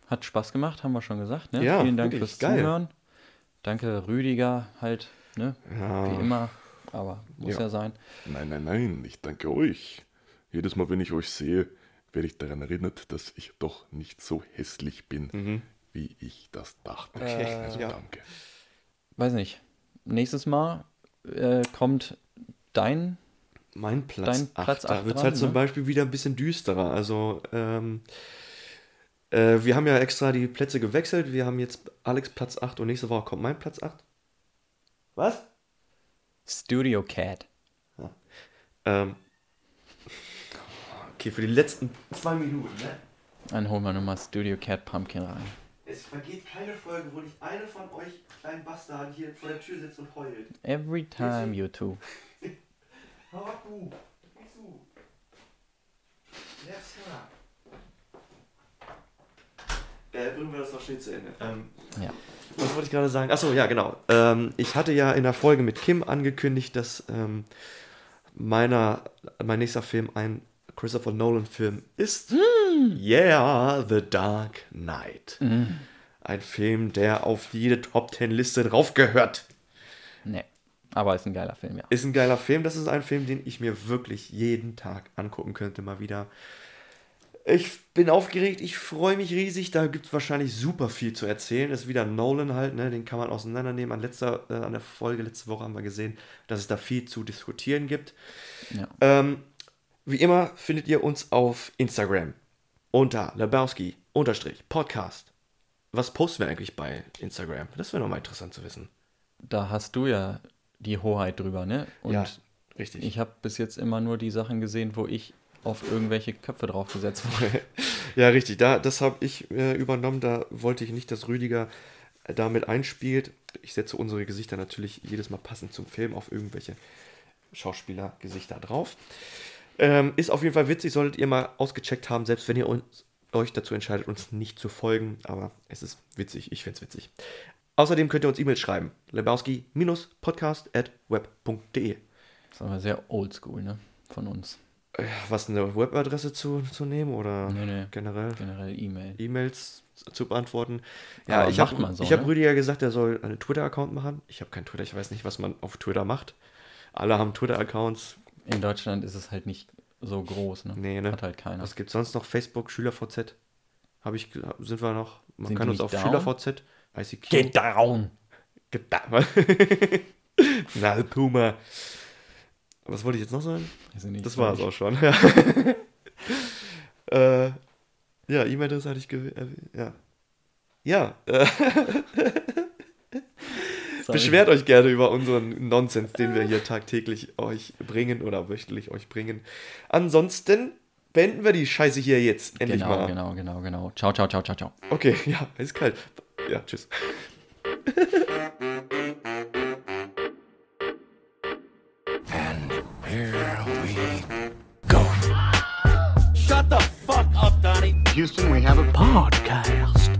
hat Spaß gemacht, haben wir schon gesagt. Ne? Ja, Vielen Dank fürs geil. Zuhören. Danke Rüdiger halt, ne? Ja. Wie immer, aber muss Ja. ja, sein. Nein, nein, nein, ich danke euch. Jedes Mal, wenn ich euch sehe, werde ich daran erinnert, dass ich doch nicht so hässlich bin, wie ich das dachte. also ja. danke. Weiß nicht. Nächstes Mal äh, kommt dein. mein Platz Dein 8. Platz Da acht wird es halt zum ne? Beispiel wieder ein bisschen düsterer. Also, ähm, äh, wir haben ja extra die Plätze gewechselt. Wir haben jetzt Alex Platz 8 und nächste Woche kommt mein Platz 8. Was? Studio Cat. Ähm, okay, für die letzten zwei Minuten, ne? Dann holen wir nochmal Studio Cat Pumpkin rein. Es vergeht keine Folge, wo nicht eine von euch kleinen Bastarden hier vor der Tür sitzt und heult. Every time you two. Hau ab, du! Geh zu! Sir. Äh, bringen wir das noch schnell zu Ende. Ähm, Ja. Was wollte ich gerade sagen? Achso, ja, genau. Ähm, ich hatte ja in der Folge mit Kim angekündigt, dass ähm, meiner, mein nächster Film ein Christopher Nolan-Film ist. Yeah, The Dark Knight. Ein Film, der auf jede Top 10 Liste drauf gehört. Ne. Aber ist ein geiler Film, ja. Ist ein geiler Film. Das ist ein Film, den ich mir wirklich jeden Tag angucken könnte, mal wieder. Ich bin aufgeregt, ich freue mich riesig. Da gibt es wahrscheinlich super viel zu erzählen. Ist wieder Nolan halt, ne? den kann man auseinandernehmen. An, letzter, äh, an der Folge letzte Woche haben wir gesehen, dass es da viel zu diskutieren gibt. Ja. Ähm, wie immer findet ihr uns auf Instagram unter Lebowski unterstrich Podcast. Was posten wir eigentlich bei Instagram? Das wäre nochmal interessant zu wissen. Da hast du ja die Hoheit drüber, ne? Und ja, richtig. ich habe bis jetzt immer nur die Sachen gesehen, wo ich auf irgendwelche Köpfe draufgesetzt wurde. ja, richtig. Da, das habe ich äh, übernommen. Da wollte ich nicht, dass Rüdiger äh, damit einspielt. Ich setze unsere Gesichter natürlich jedes Mal passend zum Film auf irgendwelche Schauspielergesichter drauf. Ähm, ist auf jeden Fall witzig, solltet ihr mal ausgecheckt haben, selbst wenn ihr uns, euch dazu entscheidet, uns nicht zu folgen. Aber es ist witzig, ich finde es witzig. Außerdem könnt ihr uns E-Mails schreiben. lebowski-podcast.web.de Das ist aber sehr oldschool, ne? Von uns. Äh, Was, eine Webadresse zu, zu nehmen oder Nee, nee. generell? Generell E-Mail. E-Mails zu beantworten. Ja, Aber ich macht habe man so, ich hab ne? Rüdiger gesagt, er soll einen Twitter-Account machen. Ich habe keinen Twitter, ich weiß nicht, was man auf Twitter macht. Alle haben Twitter-Accounts. In Deutschland ist es halt nicht so groß, ne? Nee, ne? Hat halt keiner. Was gibt sonst noch? Facebook, SchülerVZ. Habe ich, sind wir noch? Man Sind kann uns auf down? SchülerVZ. ICQ. Get down! Get down. Na, Puma. Was wollte ich jetzt noch sagen? Nicht, Das war es auch schon. Ja, äh, ja E-Mail-Adresse hatte ich gewählt. Ja. Ja. Ich- beschwert euch gerne über unseren Nonsens, den wir hier tagtäglich euch bringen oder wöchentlich euch bringen. Ansonsten beenden wir die Scheiße hier jetzt endlich Genau, mal. genau, genau, genau. Ciao, ciao, ciao, ciao, ciao. Okay, ja, ist kalt. Ja, tschüss. And here we go. Shut the fuck up, Donnie. Houston, we have a podcast.